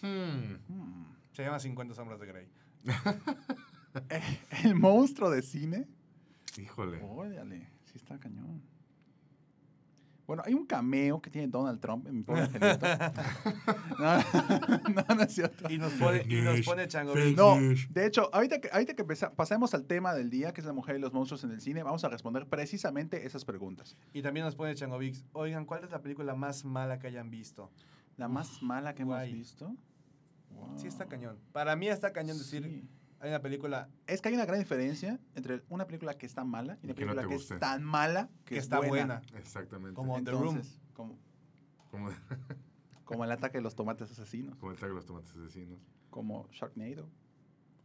Hmm. se llama 50 sombras de Grey. ¿El monstruo de cine? Híjole. Órale, sí está cañón. Bueno, hay un cameo que tiene Donald Trump en mi pobre angelito. no, no, no es cierto. Y nos pone, y nos pone fake No, de hecho, ahorita que, ahorita que pesa- pasemos al tema del día, que es la mujer y los monstruos en el cine, vamos a responder precisamente esas preguntas. Y también nos pone Changovix. Oigan, ¿cuál es la película más mala que hayan visto? La más mala que hemos visto. Wow. Sí, está cañón. Para mí está cañón decir, Sí. Hay una película Es que hay una gran diferencia entre una película que está mala y Y una que no película que es tan mala que, que es está buena. Exactamente. Como The Room. Entonces, Como, Como, como el ataque de los tomates asesinos, como el tag de los tomates asesinos. como Sharknado.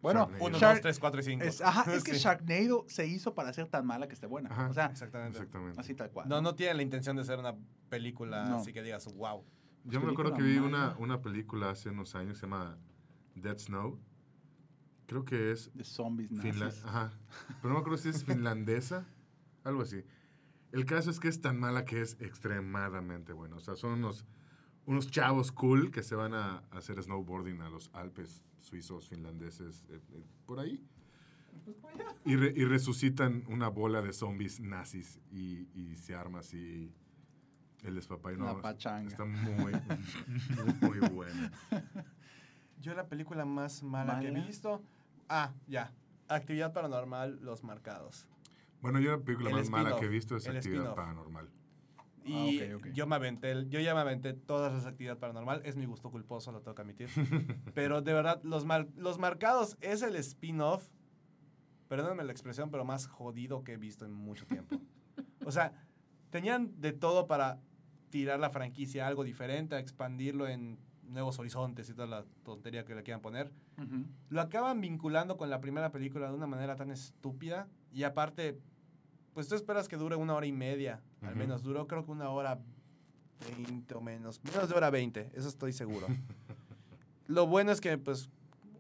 Bueno, Sharknado. 1, Shark- 2, 3, 4 y 5. es, ajá, es que Sharknado se hizo para ser tan mala que esté buena. Ajá. O sea, Exactamente. Exactamente. así tal cual. No, no tiene la intención de ser una película No. así que digas, wow. Yo me película acuerdo que vi una, una película hace unos años, se llama Dead Snow. Creo que es De zombies nazis. Ajá. Pero no me acuerdo si es finlandesa, algo así. El caso es que es tan mala que es extremadamente buena. O sea, son unos, unos chavos cool que se van a, a hacer snowboarding a los Alpes suizos, finlandeses, eh, eh, por ahí. Y, re- y resucitan una bola de zombies nazis y, y se arma así el despapay. No, Una pachanga. Está muy, muy buena. Yo la película más mala, que he visto. Ah, ya. Actividad paranormal, Los Marcados. Bueno, yo la película El más mala spin-off, que he visto es el Actividad spin-off. Paranormal. Y Ah, ok, ok. yo me aventé, el- yo ya me aventé todas las actividades paranormal. Es mi gusto culposo, lo tengo que admitir. pero de verdad, Los, Mar- los Marcados es el spin-off, perdónenme la expresión, pero más jodido que he visto en mucho tiempo. O sea, tenían de todo para tirar la franquicia a algo diferente, a expandirlo en nuevos horizontes y toda la tontería que le quieran poner. Ujú. Lo acaban vinculando con la primera película de una manera tan estúpida. Y aparte, pues tú esperas que dure una hora y media. Al Ujú. menos duró creo que una hora veinte o menos. Menos de hora veinte, eso estoy seguro. Lo bueno es que pues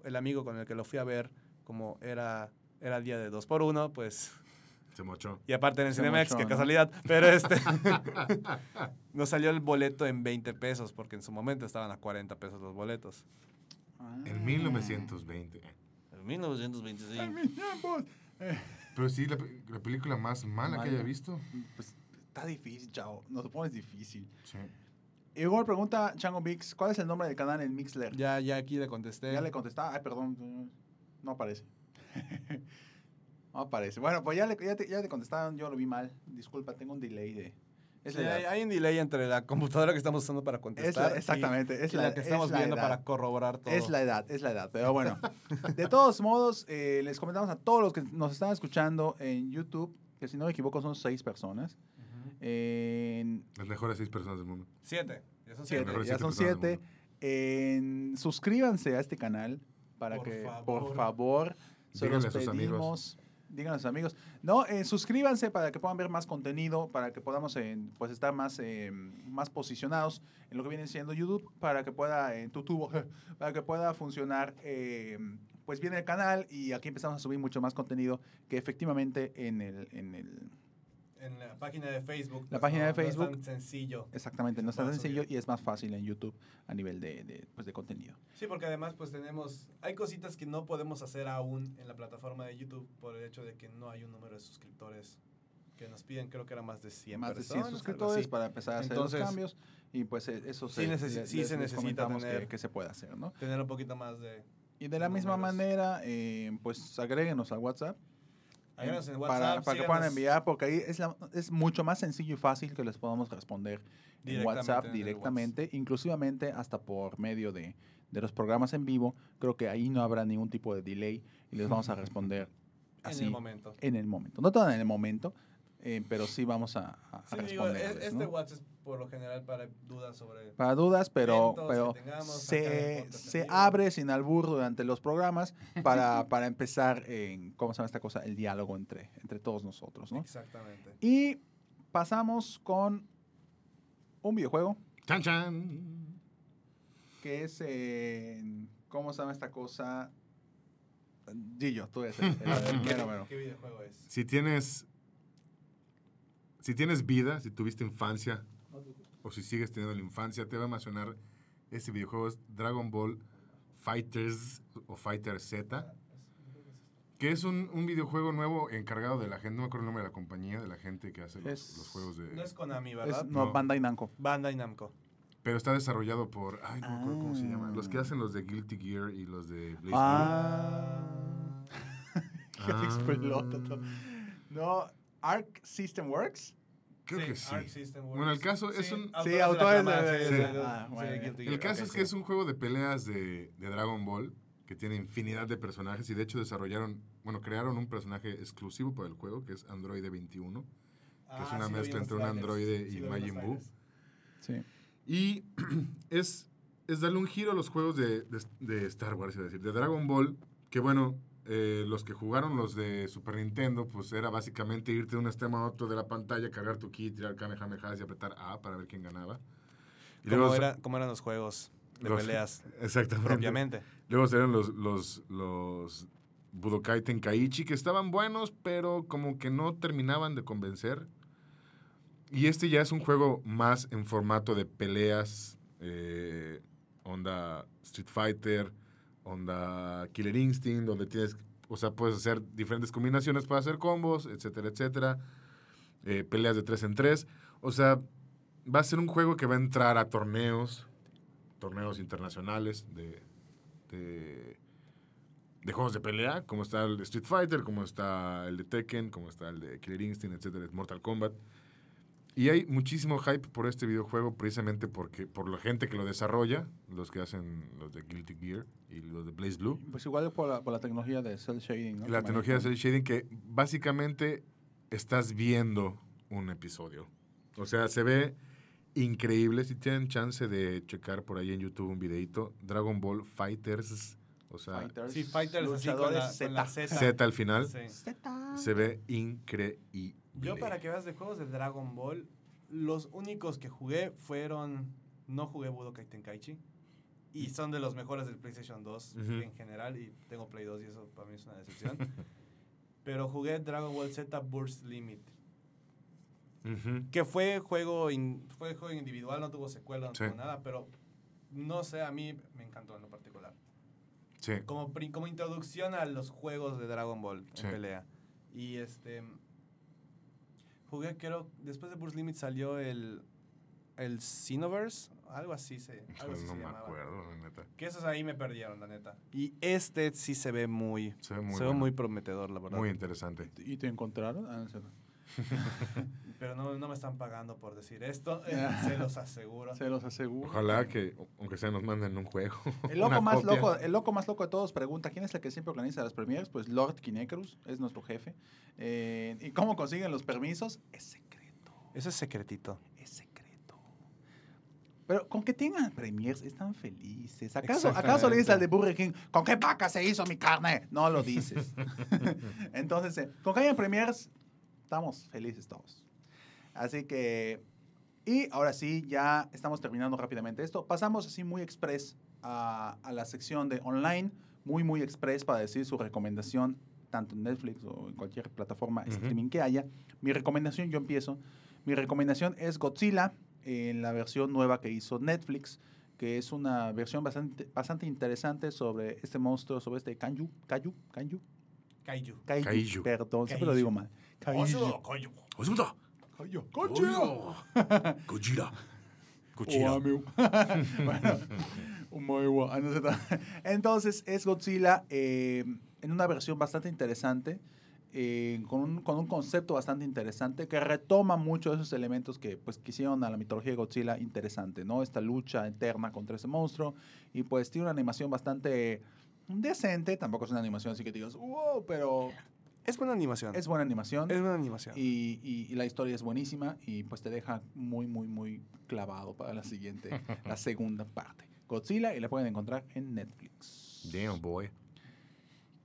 el amigo con el que lo fui a ver, como era, era día de dos por uno, pues... Se mochó. Y aparte en el Se Cinemex, mochó, qué ¿no? casualidad. Pero este... nos salió el boleto en 20 pesos, porque en su momento estaban a 40 pesos los boletos. Ah. En 1920. En 1925. En mis tiempos. Eh, Pero sí, la, la película más mala, que Mala. haya visto. pues está difícil, chao. Nos lo pones difícil. Sí. Igual pregunta Chango Mix, ¿cuál es el nombre del canal en Mixler? Ya, ya aquí le contesté. Ya le contestaba. Ay, perdón. No aparece. no aparece. Bueno, pues ya le, ya, te, ya te contestaron. Yo lo vi mal. Disculpa, tengo un delay de... Es Sí, la hay, un delay entre la computadora que estamos usando para Es contestar. la- exactamente. y- es y la, la que estamos es la viendo edad. para corroborar todo. Es la edad, es la edad. Pero bueno, de todos modos, eh, les comentamos a todos los que nos están escuchando en YouTube, que si no me equivoco son seis personas. En Las mejores seis personas del mundo. Siete. Ya son siete, siete. ya siete son siete. En- suscríbanse a este canal para Por que, favor. por favor, se los a sus amigos. Díganle a sus amigos. No, eh, suscríbanse para que puedan ver más contenido, para que podamos eh, pues estar más, eh, más posicionados en lo que viene siendo YouTube, para que pueda, en tu tubo, para que pueda funcionar eh, pues bien el canal y aquí empezamos a subir mucho más contenido que efectivamente en el, en el En la página de Facebook. La página de no- no es Facebook. tan sencillo. exactamente, no es Se tan pueda sencillo subir. y es más fácil en YouTube a nivel de, de, pues, de contenido. Sí, porque además pues tenemos, hay cositas que no podemos hacer aún en la plataforma de YouTube por el hecho de que no hay un número de suscriptores que nos piden, creo que era más de 100 más de 100 personas, algo suscriptores así. para empezar a hacer Entonces, los cambios y pues eh, eso sí necesi- sí se necesita comentamos que, tener- que se puede hacer, ¿no? Tener un poquito más de... Y de la misma números. manera, eh, pues agréguenos al WhatsApp. En para, WhatsApp, para que puedan enviar, porque ahí es, la- es mucho más sencillo y fácil que les podamos responder en WhatsApp en directamente, inclusivamente hasta por medio de, de los programas en vivo. Creo que ahí no habrá ningún tipo de delay y les vamos a responder WhatsApp, así En el momento. en el momento. No todo en el momento, eh, pero sí vamos a, a- Sí, digo, es- responderles, este ¿no? WhatsApp es por lo general para dudas sobre... Para dudas, pero, pero se, se abre sin albur durante los programas para, para empezar en, ¿cómo se llama esta cosa? El diálogo entre, entre todos nosotros, ¿no? Exactamente. Y pasamos con un videojuego ¡Chan, chan! que es, eh, ¿cómo se llama esta cosa? Gillo, tú eres el. ¿Qué videojuego es? Si tienes. Si tienes vida, si tuviste infancia, o si sigues teniendo la infancia, te va a emocionar. Este videojuego es Dragon Ball Fighters o Fighter Z, que es un, un videojuego nuevo encargado de la gente, no me acuerdo el nombre de la compañía, de la gente que hace los, Es- los juegos de... No es Konami, Es- ¿verdad? no, No. Bandai Namco. Bandai Namco. Pero está desarrollado por... Ay, no me acuerdo cómo se llaman. Los que Ah. hacen los de Guilty Gear y los de Blaze Ah. Todo. No, Arc System Works. Creo que sí. Arc System Works. Bueno, el caso es un- Sí, autores ah, El caso es que es un juego de peleas de, de Dragon Ball que tiene infinidad de personajes y de hecho desarrollaron, bueno, crearon un personaje exclusivo para el juego que es Android 21 que es Ah, una mezcla en entre un androide sí y Majin Buu. Sí. y es, es darle un giro a los juegos de, de- de Star Wars, iba a decir, de Dragon Ball, que bueno, eh, los que jugaron los de Super Nintendo, pues era básicamente irte de un extremo a otro de la pantalla, cargar tu kit, tirar Kamehameha y apretar A para ver quién ganaba. Y ¿Cómo, luego- era- cómo eran los juegos de Los- peleas Exactamente. propiamente? Luego salieron los, los, los Budokai Tenkaichi, que estaban buenos, pero como que no terminaban de convencer. Y este ya es un juego más en formato de peleas, eh, onda Street Fighter, onda Killer Instinct, donde tienes, o sea, puedes hacer diferentes combinaciones para hacer combos, etcétera, etcétera. Eh, peleas de 3 en 3. O sea, va a ser un juego que va a entrar a torneos, torneos internacionales de, de, de juegos de pelea, como está el de Street Fighter, como está el de Tekken, como está el de Killer Instinct, etcétera, Mortal Kombat. Y hay muchísimo hype por este videojuego precisamente porque por la gente que lo desarrolla, los que hacen los de Guilty Gear y los de Blaze Blue. Pues igual por la, por la tecnología de cel shading, ¿no? La tecnología de cel shading que básicamente estás viendo un episodio. O sea, se ve increíble. Si tienen chance de checar por ahí en YouTube un videito, Dragon Ball Fighters, o sea, Fighters, Sí, Fighters así con la, luchadores con la Z. Z. Z al final, Sí. se ve increíble. Yo para que veas de juegos de Dragon Ball, los únicos que jugué fueron... No jugué Budokai Tenkaichi. Y son de los mejores del PlayStation 2 Ujú. en general. Y tengo Play 2 y eso para mí es una decepción. Pero jugué Dragon Ball Z Burst Limit. Que fue juego, in- fue juego individual, no tuvo secuela, no Sí. tuvo nada. Pero no sé, a mí me encantó en lo particular. Sí. como, como introducción a los juegos de Dragon Ball Sí. en pelea. Y este. Jugué, creo. Después de Burst Limit salió el. El Xenoverse. Algo así se, algo así no se me llamaba. acuerdo, la neta. Que esos ahí me perdieron, la neta. Y este sí se ve muy. Se ve muy, se ve bueno, muy prometedor, la verdad. muy interesante. ¿Y te encontraron? Ah, no cierto. Pero no, no me están pagando por decir esto. eh, se los aseguro. Se los aseguro. Ojalá que, aunque sea, nos manden un juego. El loco, más copia. loco, el loco más loco de todos pregunta, ¿quién es el que siempre organiza las premieres? Pues Lord Kinecarus, es nuestro jefe. Eh, ¿Y cómo consiguen los permisos? Es secreto, Eso es secretito. es secreto. Pero con que tengan premiers están felices. ¿Acaso. ¿acaso le dices al de Burger King, ¿con qué vaca se hizo mi carne? No lo dices. Entonces, eh, con que hayan premiers, estamos felices todos. Así que, y ahora sí, ya estamos terminando rápidamente esto. Pasamos así muy express a, a la sección de online, muy, muy express para decir su recomendación, tanto en Netflix o en cualquier plataforma Ujú. streaming que haya. Mi recomendación, yo empiezo. Mi recomendación es Godzilla, en la versión nueva que hizo Netflix, que es una versión bastante, bastante interesante sobre este monstruo, sobre este Kanju, Kaiju, Kanju, Kaiju. Kaiju, Kaiju. perdón, siempre lo Kaiju. digo mal. Kaiju. Kaiju. ¡Osuda! Kaiju. Gojira. Oameu. bueno, Omaewa. Ah, no sé ta- Entonces, es Godzilla eh, en una versión bastante interesante, eh, con, un, con un concepto bastante interesante que retoma muchos de esos elementos que pues quisieron a la mitología de Godzilla interesante, ¿no? Esta lucha eterna contra ese monstruo y pues tiene una animación bastante decente, tampoco es una animación así que digas, wow, pero Es buena animación. es buena animación. Es buena animación. Y, y- y la historia es buenísima y pues te deja muy, muy, muy clavado para la siguiente, la segunda parte. Godzilla y la pueden encontrar en Netflix. Damn, boy.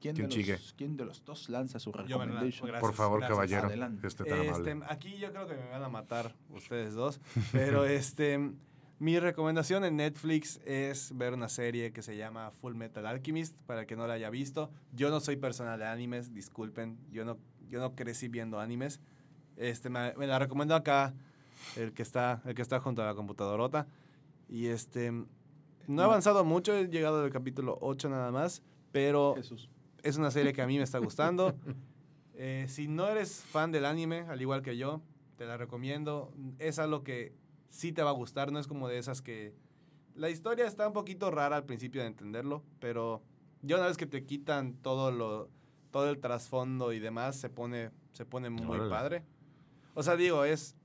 ¿Quién, de los, ¿Quién de los dos lanza su recommendation? Por favor, gracias. caballero. Adelante. Este tan Este, aquí yo creo que me van a matar ustedes dos, pero este mi recomendación en Netflix es ver una serie que se llama Full Metal Alchemist para el que no la haya visto. Yo no soy persona de animes, disculpen, yo no yo no crecí viendo animes. Este me, me la recomendó acá el que está el que está junto a la computadorota y este no he avanzado mucho, he llegado al capítulo 8 nada más, pero Jesús. es una serie que a mí me está gustando. Eh, si no eres fan del anime, al igual que yo, te la recomiendo. Es algo que sí te va a gustar, no es como de esas que... La historia está un poquito rara al principio de entenderlo, pero ya una vez que te quitan todo lo todo el trasfondo y demás, se pone, se pone muy Órale. padre. O sea, digo, es...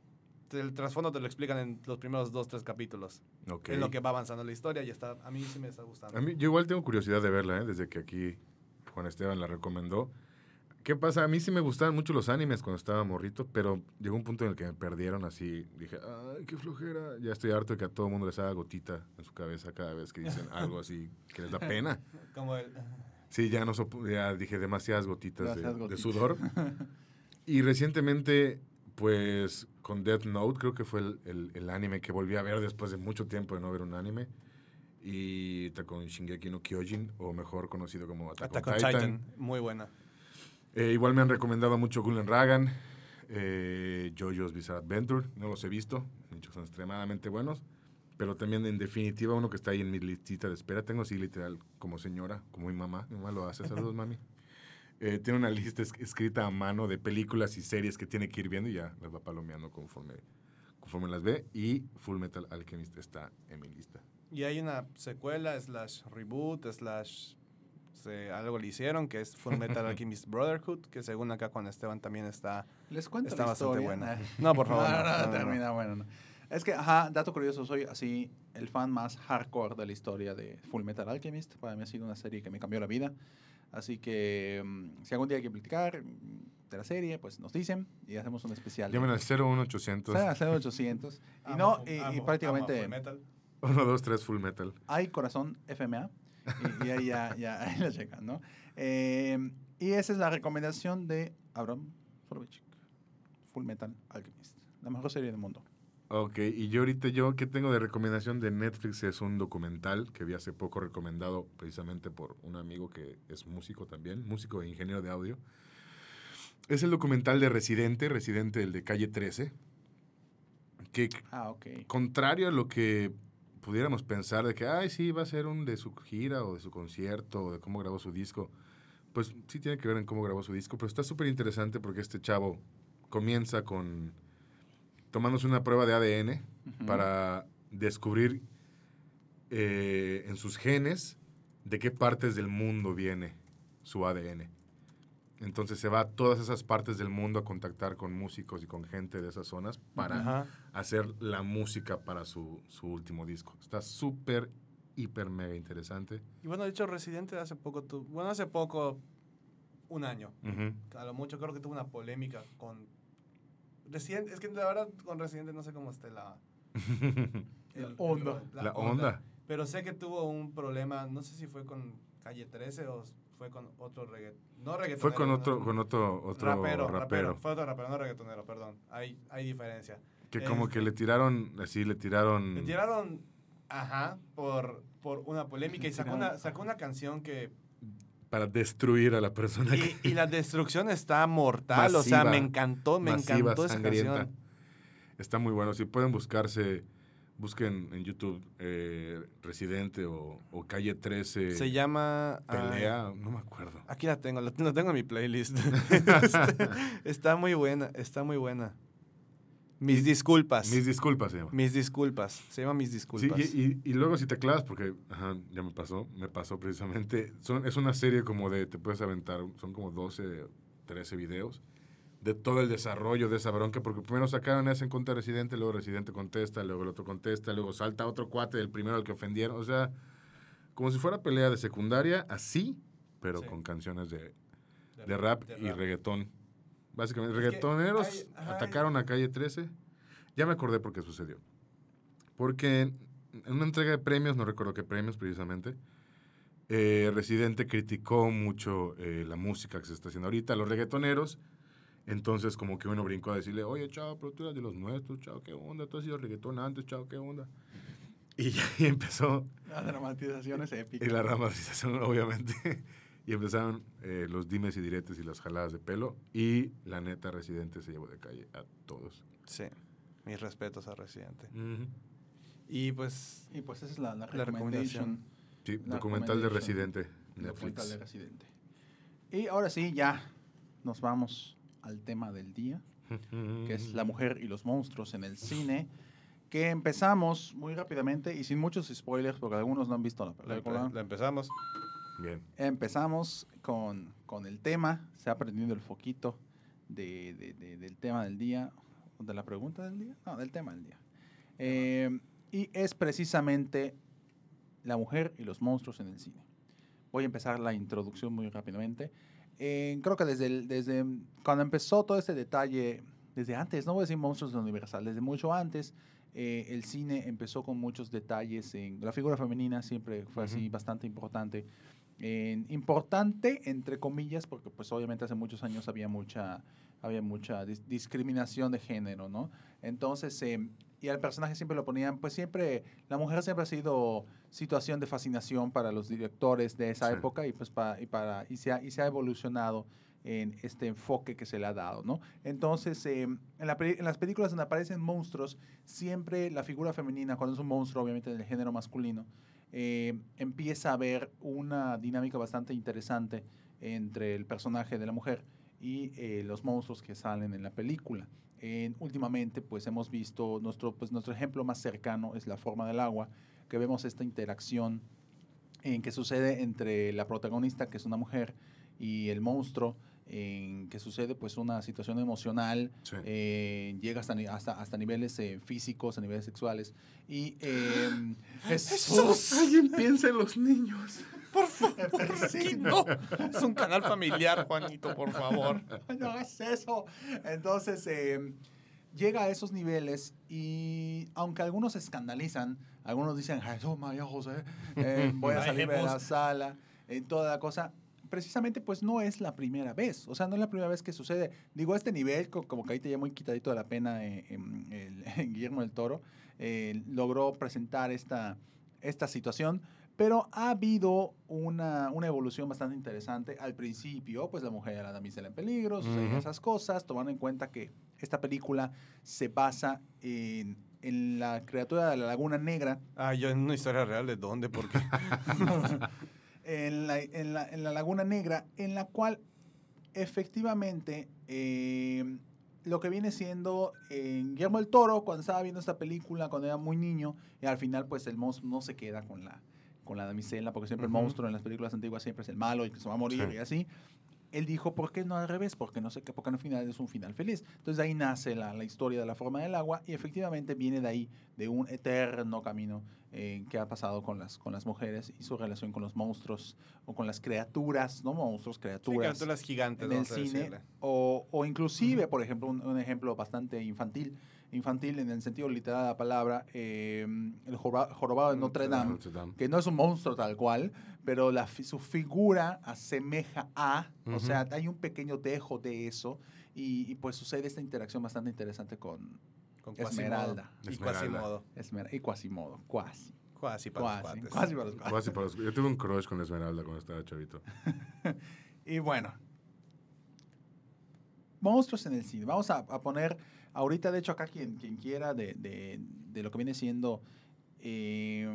El trasfondo te lo explican en los primeros dos, tres capítulos. Ok. Es lo que va avanzando la historia y está, a mí sí me está gustando. A mí, yo igual tengo curiosidad de verla, ¿eh? desde que aquí Juan Esteban la recomendó. ¿Qué pasa? A mí sí me gustaban mucho los animes cuando estaba morrito, pero llegó un punto en el que me perdieron así. Dije, ay, qué flojera. Ya estoy harto de que a todo el mundo les haga gotita en su cabeza cada vez que dicen algo así que les da pena. Como el... Sí, ya no sopo- ya dije demasiadas gotitas, de- Demasiadas de, gotitas. sudor. y recientemente, pues con Death Note, creo que fue el, el- el anime que volví a ver después de mucho tiempo de no ver un anime. Y con Shingeki no Kyojin, o mejor conocido como Attack, Attack on on Titan. Titan. Muy buena. Eh, igual me han recomendado mucho Gullen Ragan, eh, JoJo's Bizarre Adventure. No los he visto, que son extremadamente buenos. Pero también, en definitiva, uno que está ahí en mi listita de espera. Tengo así literal como señora, como mi mamá. Mi mamá lo hace. Saludos, mami. Eh, tiene una lista es- escrita a mano de películas y series que tiene que ir viendo y ya las va palomeando conforme, conforme las ve. Y Full Metal Alchemist está en mi lista. Y hay una secuela, slash reboot, slash se- algo le hicieron, que es Full Metal Alchemist Brotherhood, que según acá con Esteban también está... Les cuento Está la bastante historia. buena. No, por favor. No, no, no, no, no, no. termina, bueno, no. Es que, ajá, dato curioso, soy así el fan más hardcore de la historia de Full Metal Alchemist. Para mí ha sido una serie que me cambió la vida. Así que, mm, si algún día hay que platicar de la serie, pues nos dicen y hacemos un especial. Llamen al 01800 Sale a 0800. Y Amo no, y, y amo- amo prácticamente Full Metal. 123 Full Metal. hay corazón FMA. Y, y ahí ya, ya ahí lo checan, ¿no? Eh, y esa es la recomendación de Abraham Soloveitchik. Full Metal Alchemist. La mejor serie del mundo. Ok, y yo ahorita yo que tengo de recomendación de Netflix es un documental que vi hace poco recomendado precisamente por un amigo que es músico también, músico e ingeniero de audio. Es el documental de Residente, Residente el de Calle 13, que Ah, ok. contrario a lo que pudiéramos pensar de que, ay, sí, va a ser un de su gira o de su concierto o de cómo grabó su disco, pues sí tiene que ver en cómo grabó su disco, pero está súper interesante porque este chavo comienza con tomándose una prueba de ADN para descubrir eh, en sus genes de qué partes del mundo viene su ADN. Entonces se va a todas esas partes del mundo a contactar con músicos y con gente de esas zonas para Ajá. hacer la música para su, su último disco. Está súper, hiper, mega interesante. Y bueno, de hecho, Residente hace poco, tu- bueno, hace poco, un año, a lo mucho creo que tuvo una polémica con Residente. Es que la verdad con Residente no sé cómo esté la, El- onda. La onda. Pero sé que tuvo un problema, no sé si fue con Calle 13 o fue con otro reggaetonero. No reggaetonero. Fue con otro, no. con otro, otro rapero, rapero, rapero. Fue otro rapero, no reggaetonero, perdón. Hay, hay diferencia. Que como Este- que le tiraron, así le tiraron. Le tiraron, ajá, por, por una polémica y sacó una, sacó una canción que... para destruir a la persona Y, que y la destrucción está mortal, o sea, me encantó, me masiva, encantó esa sangrienta. canción. Está muy bueno. Si pueden buscarse, busquen en YouTube eh, Residente o, o Calle 13 Se llama... Pelea, no me acuerdo. Aquí la tengo, la, la tengo en mi playlist. Este, está muy buena, está muy buena. Mis disculpas. Mis disculpas, se llama. Mis disculpas. Se llama Mis Sí, disculpas. y, y- y luego si te clavas, porque ajá, ya me pasó, me pasó precisamente, son, es una serie como de, te puedes aventar, son como 12, 13 videos de todo el desarrollo de esa bronca, porque primero sacaron ese en contra de Residente, luego Residente contesta, luego el otro contesta, luego salta otro cuate del primero al que ofendieron, o sea, como si fuera pelea de secundaria, así, pero Sí. con canciones de, de rap y reggaetón. Básicamente, Es reggaetoneros ajá, atacaron a Calle 13. Ya me acordé por qué sucedió. Porque en una entrega de premios, no recuerdo qué premios precisamente, eh, Residente criticó mucho eh, la música que se está haciendo ahorita, los reggaetoneros. Entonces, como que uno brincó a decirle, oye, chao, pero tú eras de los nuestros, chao, qué onda, tú has sido reggaetón antes, chao, qué onda. Y ahí empezó La dramatización es épica. y la dramatización, obviamente. y empezaron eh, los dimes y diretes y las jaladas de pelo. Y la neta, Residente se llevó de calle a todos. Sí. Mis respetos a Residente. Ujú. Y pues... Y pues esa es la, la La recomendación. Sí, La documental de. Residente, el documental de Netflix. Residente. Y ahora sí, ya nos vamos al tema del día, que es la mujer y los monstruos en el cine. Que empezamos muy rápidamente y sin muchos spoilers, porque algunos no han visto la La, película. la empezamos. Bien. Empezamos con, con el tema, se ha prendido el foquito de, de- de- del tema del día, de la pregunta del día, no, del tema del día. Eh, y es precisamente la mujer y los monstruos en el cine. Voy a empezar la introducción muy rápidamente. Eh, creo que desde, el- desde cuando empezó todo este detalle, desde antes, no voy a decir monstruos de Universal, desde mucho antes, eh, el cine empezó con muchos detalles en la figura femenina, siempre fue así bastante importante. Importante, entre comillas, porque pues obviamente hace muchos años había mucha, había mucha dis- discriminación de género, ¿no? Entonces, eh, y al personaje siempre lo ponían, pues siempre, la mujer siempre ha sido situación de fascinación para los directores de esa Sí. época y pues para, y, para, y, se ha, y se ha evolucionado en este enfoque que se le ha dado, ¿no? Entonces, eh, en, la en las películas donde aparecen monstruos, siempre la figura femenina, cuando es un monstruo, obviamente del género masculino, eh, empieza a haber una dinámica bastante interesante entre el personaje de la mujer y eh, los monstruos que salen en la película. En- últimamente, pues hemos visto, nuestro, pues, nuestro ejemplo más cercano es la forma del agua, que vemos esta interacción en que sucede entre la protagonista, que es una mujer, y el monstruo, en que sucede pues una situación emocional, Sí. eh, llega hasta, hasta, hasta niveles eh, físicos, a niveles sexuales. Y eh, Jesús, Alguien piensa en los niños. Por favor, aquí no. Es un canal familiar, Juanito, por favor. no hagas eso. Entonces, eh, llega a esos niveles y aunque algunos se escandalizan, algunos dicen, Jesús, María José, eh, voy a salir de la sala, en toda la cosa. Precisamente, pues no es la primera vez. O sea, no es la primera vez que sucede. Digo, a este nivel, co- como que ahí te ya muy quitadito de la pena eh, em, Guillermo del Toro, eh, logró presentar esta, esta situación. Pero ha habido una, una evolución bastante interesante. Al principio, pues la mujer era la damisela en peligro, sucedían Ujú. esas cosas, tomando en cuenta que esta película se basa en, en la criatura de la Laguna Negra, Ah, yo en una historia real, ¿de dónde? Porque en la, en la- en la Laguna Negra, en la cual efectivamente eh, lo que viene siendo eh, Guillermo el Toro, cuando estaba viendo esta película, cuando era muy niño, y al final pues el monstruo no se queda con la, con la damisela, porque siempre Ujú. el monstruo en las películas antiguas siempre es el malo y que se va a morir Sí. y así. Él dijo, ¿por qué no al revés? Porque no sé qué, porque al final es un final feliz. Entonces de ahí nace la, la historia de la forma del agua y efectivamente viene de ahí, de un eterno camino eh, que ha pasado con las, con las mujeres y su relación con los monstruos o con las criaturas, no monstruos, sí, criaturas criaturas gigantes, en el cine o, o inclusive, por ejemplo, un, un ejemplo bastante infantil, infantil en el sentido literal de la palabra, eh, el joroba- jorobado de Notre Dame, Notre Dame. que no es un monstruo tal cual, pero la, su figura asemeja a, o sea, hay un pequeño dejo de eso y, y, pues sucede esta interacción bastante interesante con Con Esmeralda. Quasimodo. Y Esmeralda. Quasimodo. Esmera y Quasimodo, Quasi. Quasi para los Quasi, cuates. Quasi para los cuates. Casi para los- Yo tuve un crush con Esmeralda cuando estaba chavito. Y bueno, monstruos en el cine. Vamos a, a poner ahorita, de hecho, acá quien, quien quiera de, de- de lo que viene siendo eh,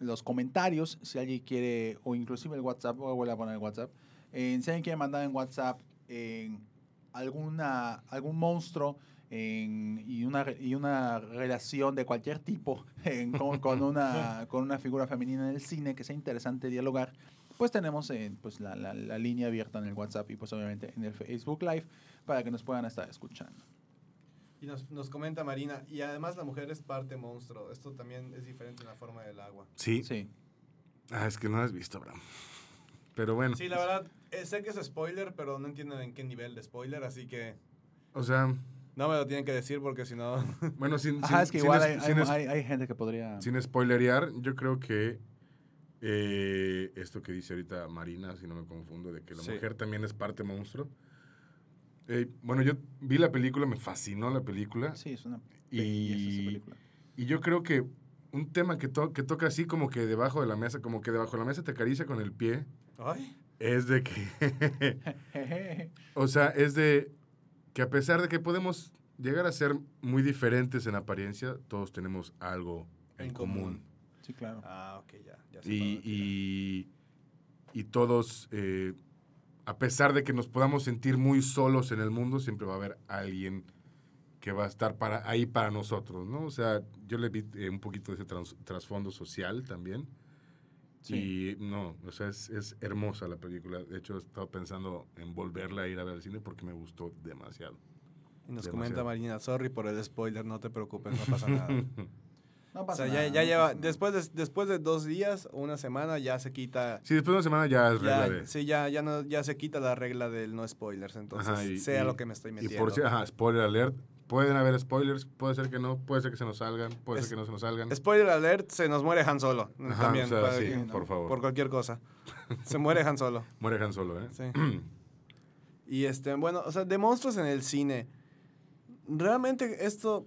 los comentarios, si alguien quiere, o inclusive el WhatsApp, voy a poner el WhatsApp, eh, si alguien quiere mandar en WhatsApp alguna, algún monstruo en- y, una, y una relación de cualquier tipo en- con, con una, con una figura femenina en el cine que sea interesante dialogar, pues tenemos eh, pues la, la- la línea abierta en el WhatsApp y pues obviamente en el Facebook Live para que nos puedan estar escuchando. Y nos, nos comenta Marina, y además la mujer es parte monstruo. Esto también es diferente en la forma del agua. Sí. Sí. Ah, es que no has visto, Abraham. Pero bueno. Sí, la verdad, eh, sé que es spoiler, pero no entiendo en qué nivel de spoiler, así que O sea, no me lo tienen que decir porque si no... bueno, sin, Ajá, sin- es que sin igual hay, sin hay- hay gente que podría... sin spoilerear, yo creo que eh, esto que dice ahorita Marina, si no me confundo, de que la Sí. mujer también es parte monstruo. Eh, bueno, yo vi la película, me fascinó la película. Sí, es una Y- película. Y yo creo que un tema que, to- que toca así como que debajo de la mesa, como que debajo de la mesa te acaricia con el pie, Ay, es de que, o sea, es de que a pesar de que podemos llegar a ser muy diferentes en apariencia, todos tenemos algo en, En común. común. Sí, claro. ah, ok, ya. ya y, y todos, eh, a pesar de que nos podamos sentir muy solos en el mundo, siempre va a haber alguien que va a estar para, ahí para nosotros, ¿no? O sea, yo le vi eh, un poquito de ese trans- trasfondo social también. Sí. Y no, o sea, es, es hermosa la película. De hecho, he estado pensando en volverla a ir a ver al cine porque me gustó demasiado. Y nos demasiado. comenta Marina, sorry por el spoiler, no te preocupes, no pasa nada. No O pasa sea, ya, nada, ya no lleva, nada. después de, después de dos días o una semana ya se quita... sí, después de una semana ya es regla Ya, de... sí, ya, ya, no, ya se quita la regla del no spoilers, entonces Ajá, y- sea y- lo que me estoy Y metiendo. por si, ajá, spoiler alert. Pueden haber spoilers, puede ser que no, puede ser que se nos salgan, puede Es- ser que no se nos salgan. Spoiler alert, se nos muere Han Solo. Ajá, también, o sea, para sí, que- por favor. por cualquier cosa. Se muere Han Solo. Muere Han Solo, ¿eh? Sí. Y este, bueno, o sea, de monstruos en el cine. Realmente esto,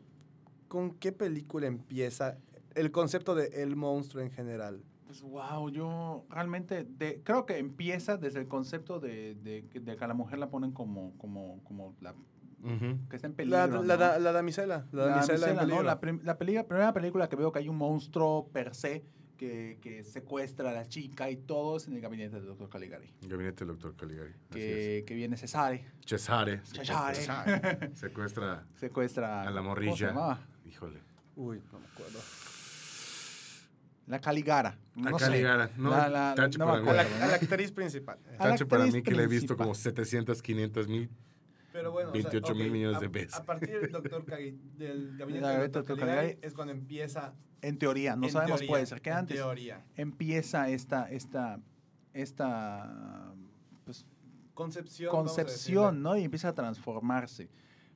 ¿con qué película empieza? El concepto de el monstruo en general. Pues wow, yo realmente de- creo que empieza desde el concepto de, de, que- de que a la mujer la ponen como, como, como la Ujú. que está en peligro. La, ¿no? la, da- la damisela. La, La damisela en damisela, ¿no? La, prim- la peli- primera película que veo que hay un monstruo per se que, que secuestra a la chica y todo es en el gabinete del doctor Caligari. Gabinete del doctor Caligari. Que, que viene Cesare, es. Cesare. Cesare. Secuestra, secuestra secuestra a la ¿cómo se morrilla. Híjole. Uy, no me acuerdo. La Caligara. La no sé. Caligara. No, La- la- tache no para mí. A la, la actriz principal. Tache para mí que le he visto principal. como 700, 500 mil. Pero bueno, o sea, 28 mil millones a- de veces. A partir del doctor Cali- del gabinete Del doctor. Caligari, Caligari. es cuando empieza. En teoría, no en sabemos, teoría, puede ser que en antes Teoría. empieza esta, esta, esta pues, Concepción. concepción, ¿no? Y empieza a transformarse.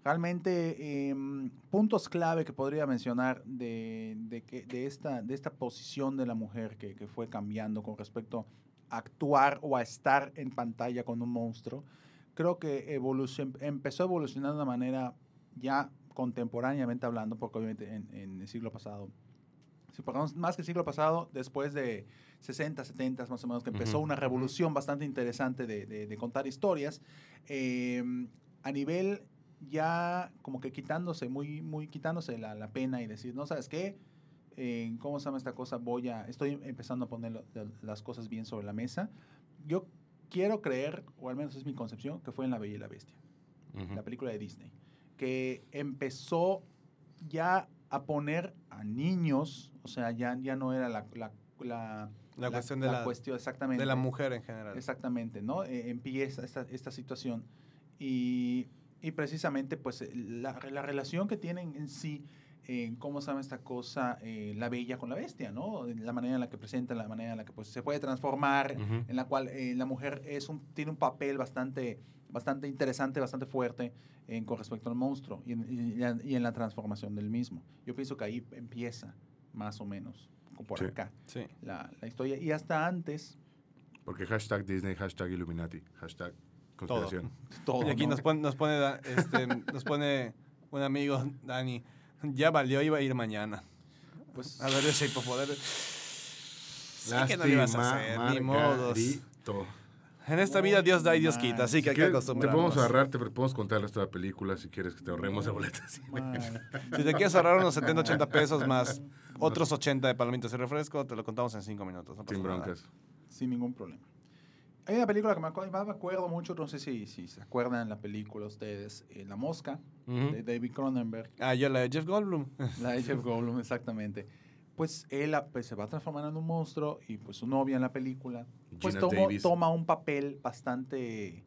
Realmente, em, puntos clave que podría mencionar de, de, que, de, esta, de esta posición de la mujer que, que fue cambiando con respecto a actuar o a estar en pantalla con un monstruo, creo que evolucion- empezó a evolucionar de una manera ya contemporáneamente hablando, porque obviamente en, en el siglo pasado, si más que el siglo pasado, después de 60, 70 más o menos, que empezó una revolución bastante interesante de, de- de contar historias, eh, a nivel ya como que quitándose, muy, muy quitándose la, la pena y decir, no, ¿sabes qué? Eh, ¿Cómo se llama esta cosa? Voy a, estoy empezando a poner lo- las cosas bien sobre la mesa. Yo quiero creer, o al menos es mi concepción, que fue en La Bella y la Bestia Ujú. la película de Disney, que empezó ya a poner a niños, o sea, ya, ya no era la, la, la, La cuestión de la- cuestión, exactamente. De la mujer en general. Exactamente, ¿no? Eh, empieza esta, esta situación y, y precisamente pues eh, la, la relación que tienen en sí, en cómo se llama esta cosa, eh, la bella con la bestia, ¿no? La manera en la que presenta, la manera en la que pues, se puede transformar, en la cual eh, la mujer es un, tiene un papel bastante bastante interesante, bastante fuerte en, con respecto al monstruo y en, y y en la transformación del mismo. Yo pienso que ahí empieza, más o menos, como por Sí. acá, Sí. la, la historia. Y hasta antes, Porque hashtag Disney, hashtag Illuminati, hashtag conspiración. todo. Y aquí ¿no? nos pone, nos pone, este, nos pone un amigo, Dani. Ya valió, iba a ir mañana. Pues, A ver ese hipopoder. Sí que no lo ibas a hacer, ni modos. En esta vida Dios da y Dios quita, así Si que hay que quieres, te acostumbrarnos. podemos ahorrar, te podemos contar el resto de la película si quieres que te ahorremos de boletas. Si te quieres ahorrar unos 70, 80 pesos más otros 80 de palomitas y refresco, te lo contamos en 5 minutos. No Sin nada. broncas. sin ningún problema. Hay una película que me acuerdo, me acuerdo mucho, no sé si, si se acuerdan la película ustedes, eh, La Mosca, Ujú. de David Cronenberg. Ah, yo la de Jeff Goldblum. La de Jeff Goldblum, exactamente. Pues él ah, pues, se va transformando en un monstruo y pues su novia en la película pues Davis. toma un papel bastante,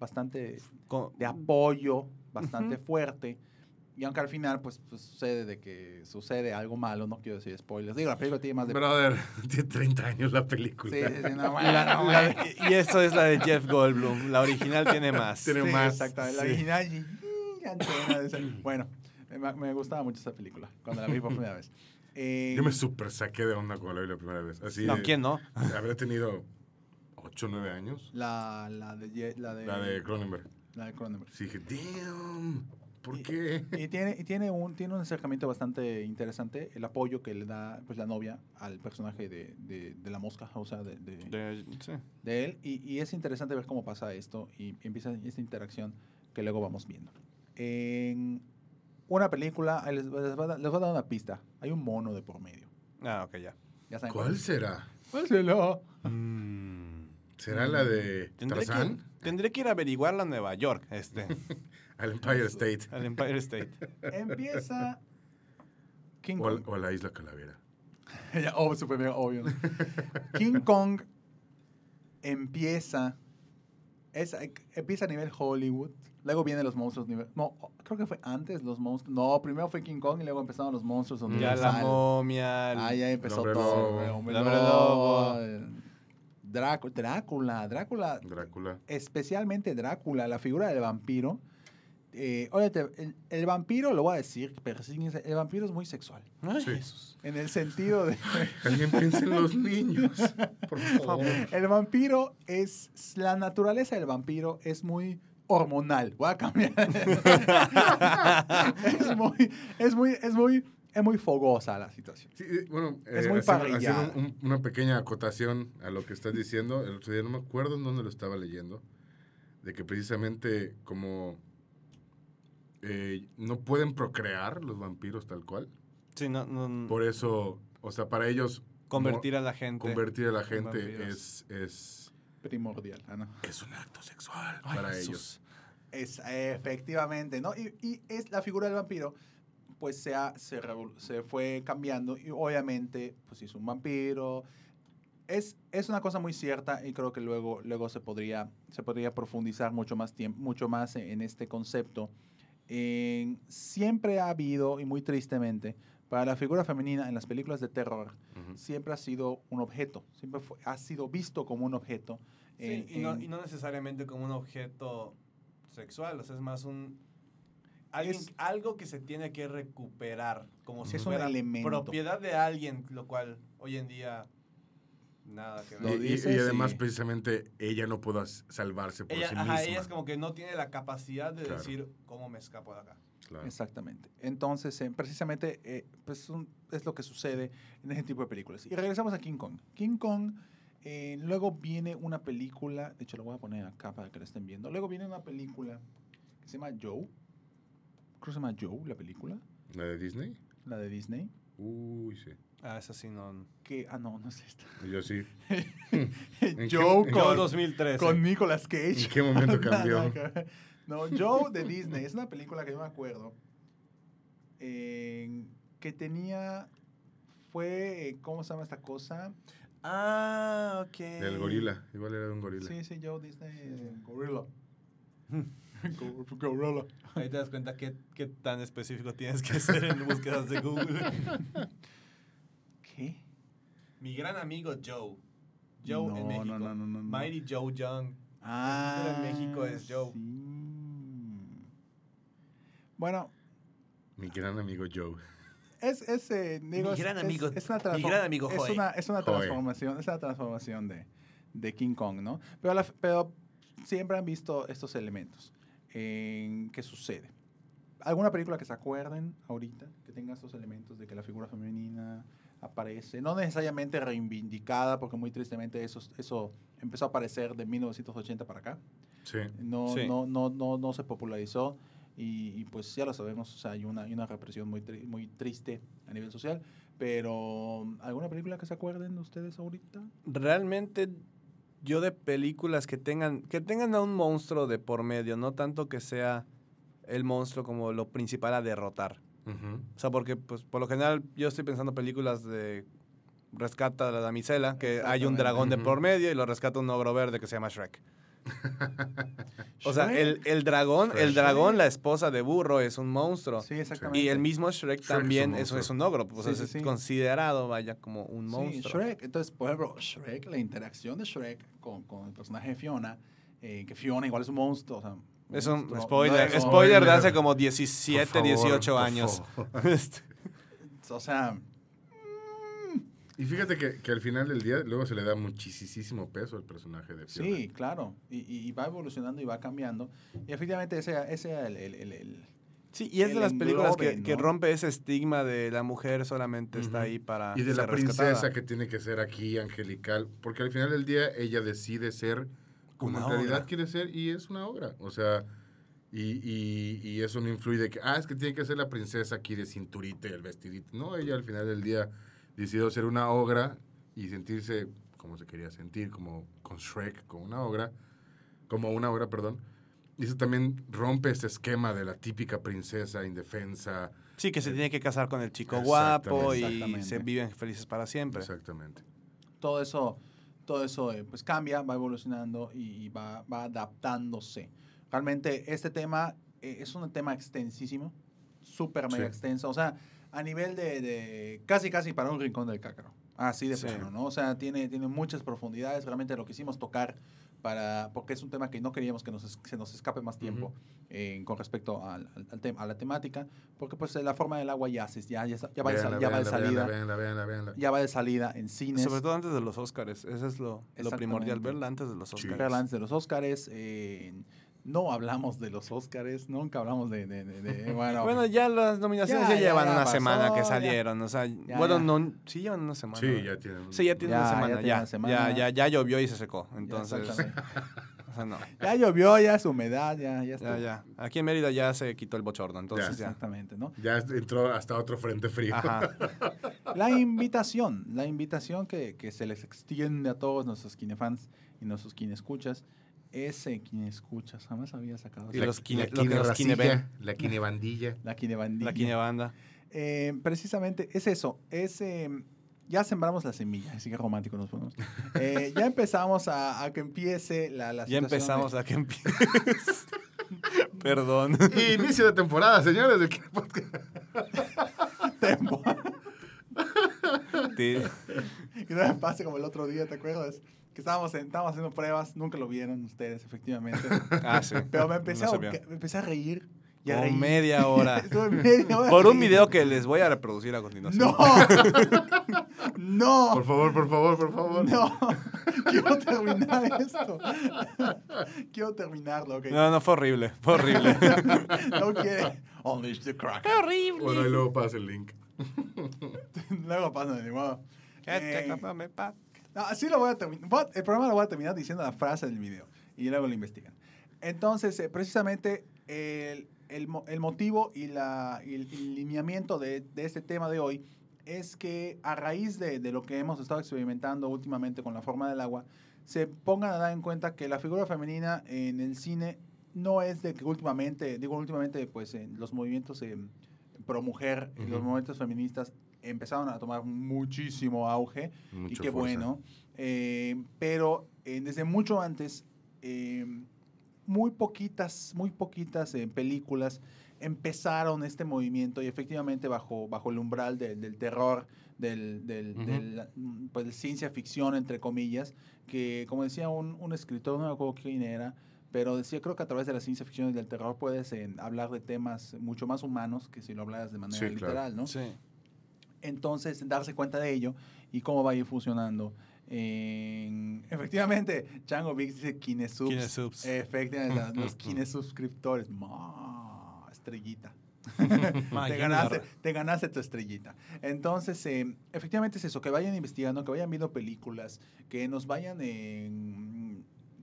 bastante Con- de apoyo, bastante fuerte. Y aunque al final pues, pues, sucede de que sucede algo malo, no quiero decir spoilers. Digo, la película tiene más de... Brother, tiene 30 años la película. Sí, sí, sí, no, bueno, La- no, la- bueno. y esto es la de Jeff Goldblum. La original tiene más. Tiene Sí, más, Exactamente, la original. y- Bueno, me, me gustaba mucho esa película cuando la vi por primera vez. Eh, Yo me super saqué de onda cuando la vi la primera vez. Así No, ¿quién no? Habré tenido 8 o 9 años. la, la de, la de, La de Cronenberg. la de Cronenberg. Sí, dije, damn, ¿por qué? Y tiene, y tiene, un, tiene un acercamiento bastante interesante, el apoyo que le da pues, la novia al personaje de, de, de la mosca, o sea, de, de, De- sí. de él. Y, y es interesante ver cómo pasa esto y empieza esta interacción que luego vamos viendo. En una película, les, les voy a dar- les voy a dar una pista. Hay un mono de por medio. Ah, ok, ya. ¿Ya saben ¿Cuál es? será? ¿Cuál será? ¿Será la de que, Tarzán? tendré que ir a averiguarla a Nueva York, este, Al Empire State. al Empire State. Empieza King O, Kong. o a la Isla Calavera. Ya, oh, súper mega obvio. ¿no? King Kong empieza. Es, empieza a nivel Hollywood. Luego vienen los monstruos. nivel- no, creo que fue antes los monstruos. No, primero fue King Kong y luego empezaron los monstruos. Ya la momia. el- Ah, ya empezó Hombre todo. Lobo. el Hombre El Hombre Lobo, Lobo. el Drácula, Drácula, Drácula, Drácula. especialmente Drácula, la figura del vampiro. Eh, óyete, el, el vampiro, lo voy a decir, persíguense, el vampiro es muy sexual. Ay, Sí. Jesús. En el sentido de. Alguien piensa en los niños. Por favor. El vampiro es. La naturaleza del vampiro es muy hormonal. Voy a cambiar. es muy. Es muy. Es muy. Es muy fogosa la situación. Sí, eh, bueno, Es eh, muy un- una pequeña acotación a lo que estás diciendo. El otro día no me acuerdo en dónde lo estaba leyendo. De que precisamente como eh, no pueden procrear los vampiros tal cual. Sí, no, no- Por eso, o sea, para ellos convertir a la gente. convertir a la gente es, es, Primordial. Ah, no. es un acto sexual Ay, para Jesús. ellos. Es, efectivamente, ¿no? Y, y es la figura del vampiro, pues se, ha- se, se fue cambiando y obviamente, pues es un vampiro. Es, es una cosa muy cierta y creo que luego, luego se, podría, se podría profundizar mucho más, tiempo, mucho más en este concepto. En- siempre ha habido, y muy tristemente, para la figura femenina en las películas de terror, Ujú. siempre ha sido un objeto, siempre fue- ha sido visto como un objeto. Sí, en- y, no, en- y no necesariamente como un objeto sexual, o sea, es más un... alguien- Es- algo que se tiene que recuperar, como si Es un fuera elemento. propiedad de alguien, lo cual hoy en día nada que ver. y- y además, precisamente, ella no pudo salvarse por Ella, sí ajá, misma. ella es como que no tiene la capacidad de Claro. decir cómo me escapo de acá. Claro. Exactamente. Entonces, eh, precisamente, eh, pues un- es lo que sucede en ese tipo de películas. Y regresamos a King Kong. King Kong, eh, luego viene una película, de hecho lo voy a poner acá para que la estén viendo. Luego viene una película que se llama Joe. Creo que se llama Joe, la película, ¿La de Disney? la de Disney. Uy, sí. Ah, esa sí no... Que, ah, no, no es esta. Yo sí. Joe qué- con, 2013. con Nicolas Cage. ¿En qué momento cambió? No, Joe de Disney. Es una película que yo me acuerdo. eh, que tenía. Fue. eh, ¿Cómo se llama esta cosa? Ah, ok. Del gorila. Igual era de un gorila. Sí, sí, Joe Disney. eh, Gorilla. Go- Gorilla. Ahí te das cuenta qué, qué tan específico tienes que ser en búsquedas de Google. ¿Qué? Mi gran amigo Joe. Joe No, en México. no, no, no, no, no. Mighty Joe Young. Ah, en México es Joe. sí. Bueno, Mi gran amigo Joe. es, es, eh, digo, Mi gran es- amigo- es una mi gran amigo es Joe. una, es una Joe. transformación, es una transformación de, de King Kong, ¿no? Pero, la- pero siempre han visto estos elementos. En, ¿Qué sucede? ¿Alguna película que se acuerden ahorita que tenga estos elementos de que la figura femenina aparece? No necesariamente reivindicada, porque muy tristemente eso, eso empezó a aparecer de 1980 para acá. Sí. No, Sí. no, no, no, no se popularizó y, y, pues ya lo sabemos, o sea, hay una, hay una represión muy, tri- muy triste a nivel social, pero ¿alguna película que se acuerden ustedes ahorita? Realmente yo de películas que tengan que tengan a un monstruo de por medio, no tanto que sea el monstruo como lo principal a derrotar. O sea, porque pues por lo general yo estoy pensando películas de rescata a la damisela, que hay un dragón de por medio y lo rescata un ogro verde que se llama Shrek. O sea, el, el dragón, el Shrek. dragón, la esposa de burro es un monstruo. Sí, exactamente. Y el mismo Shrek, Shrek es un también es, un ogro, pues Sí, es sí, sí. considerado, vaya, como un Sí, monstruo. Shrek. Entonces, por ejemplo, Shrek, la interacción de Shrek con, con el personaje de Fiona, eh, que Fiona igual es un monstruo. O sea, Es un spoiler, no es- spoiler de Spoiler. hace como Por 17, favor, 18 por años. Este, O sea, Y fíjate que, que al final del día luego se le da muchísimo peso al personaje de Fiona. sí, claro. Y, y- y va evolucionando y va cambiando. Y efectivamente ese, era el- el- el- el, Sí, y es de las películas que, englobe, que ¿no? rompe ese estigma de la mujer solamente está Ujú. ahí para Y de la ser princesa rescatada. que tiene que ser aquí angelical, porque al final del día ella decide ser como Una en realidad obra. quiere ser y es una obra. O sea, y, y- y eso no influye de que, ah, es que tiene que ser la princesa aquí de cinturita y el vestidito. No, ella al final del día decidió ser una obra y sentirse como se quería sentir, como con Shrek, como una obra, como una obra, perdón. Y eso también rompe ese esquema de la típica princesa indefensa. Sí, que se tiene que casar con el chico Exactamente. guapo y Exactamente. se viven felices para siempre. Exactamente. todo eso, todo eso eh, pues cambia, va evolucionando y, y va, va adaptándose. Realmente este tema eh, es un tema extensísimo, súper mega Sí. extenso, o sea, a nivel de, de casi casi para un rincón del cácaro, así de Sí. plano, ¿no? O sea, tiene, tiene muchas profundidades, realmente lo quisimos tocar para, porque es un tema que no queríamos que nos, es- se nos escape más tiempo eh, con respecto al, al- al tema, a la temática, porque pues la forma del agua ya, se- ya, ya, ya va, de, Véanla, ya va de salida, véanla, véanla, véanla, véanla. ya va de salida en cines. Sobre todo antes de los Oscars. Eso es lo, lo primordial, verla antes de los Sí. Oscars. Verla antes de los Óscares. eh, no hablamos de los Óscares, nunca hablamos de... de- de- de- bueno, Bueno, ya las nominaciones ya, Ya, ya, llevan ya una pasó, semana que ya. salieron. O sea, Ya, bueno, ya. no, sí llevan una semana. Sí, ya tienen. Sí, ya tiene Ya, una ya semana. tiene Ya, una semana. ya, ya, ya llovió y se secó. ya, Entonces, o sea, no. ya llovió, ya es humedad, ya, ya ya. Aquí en Mérida ya se quitó el bochorno. Entonces, ya. Exactamente, ¿no? Ya entró hasta otro frente frío. Ajá. La invitación, la invitación que, que se les extiende a todos nuestros kinefans y nuestros kinescuchas es eh, kinescuchas, jamás había sacado Y los kine- la que los kineven. la kinebandilla. la kinebandilla. La quinebanda. Eh, precisamente es eso, es... eh, ya sembramos la semilla, así que romántico nos ponemos. Eh, ya empezamos a, a que empiece la, la Ya situación de- empezamos a que empiece. Perdón. Inicio de temporada, señores. del Podcast. tempo. Sí. Que no me pase como el otro día, ¿te acuerdas? Que estábamos, en- estábamos haciendo pruebas, nunca lo vieron ustedes, efectivamente. Ah, sí. Pero me empecé, No a, se vio. me empecé a reír. Y a reír. media hora. Estuve media hora Por un video que les voy a reproducir a continuación. ¡No! ¡No! Por favor, por favor, por favor. ¡No! Quiero terminar esto. Quiero terminarlo, ¿ok? No, no, fue horrible. Fue horrible. No quiere. Unleash the crack. Bueno, ahí luego pasa el link. Luego pasa de nuevo. Eh, Dame pa- No, así lo voy a terminar. El programa lo voy a terminar diciendo la frase del video y luego lo investigan. Entonces, eh, precisamente el, el el motivo y, la, y el, el lineamiento de, de este tema de hoy es que a raíz de, de lo que hemos estado experimentando últimamente con la forma del agua, se pongan a dar en cuenta que la figura femenina en el cine no es de que últimamente, digo últimamente, pues en los movimientos eh, pro mujer y los movimientos feministas empezaron a tomar muchísimo auge y qué fuerza. bueno. Eh, pero eh, desde mucho antes, eh, muy poquitas, muy poquitas eh, películas empezaron este movimiento y efectivamente bajo, bajo el umbral de- del terror, del, del, del, pues, de ciencia ficción, entre comillas, que como decía un, un escritor, no me acuerdo quién era, pero decía, creo que a través de la ciencia ficción y del terror puedes eh, hablar de temas mucho más humanos que si lo hablaras de manera Sí, claro. literal, ¿no? Sí. Entonces, darse cuenta de ello y cómo va a ir funcionando. En- efectivamente, Chango Vix dice Kinesubs. Kinesubs. Efectivamente, los Kinesuscriptores. Ma, estrellita. Te, ganaste, te ganaste tu estrellita. Entonces, eh, efectivamente es eso, que vayan investigando, que vayan viendo películas, que nos vayan en-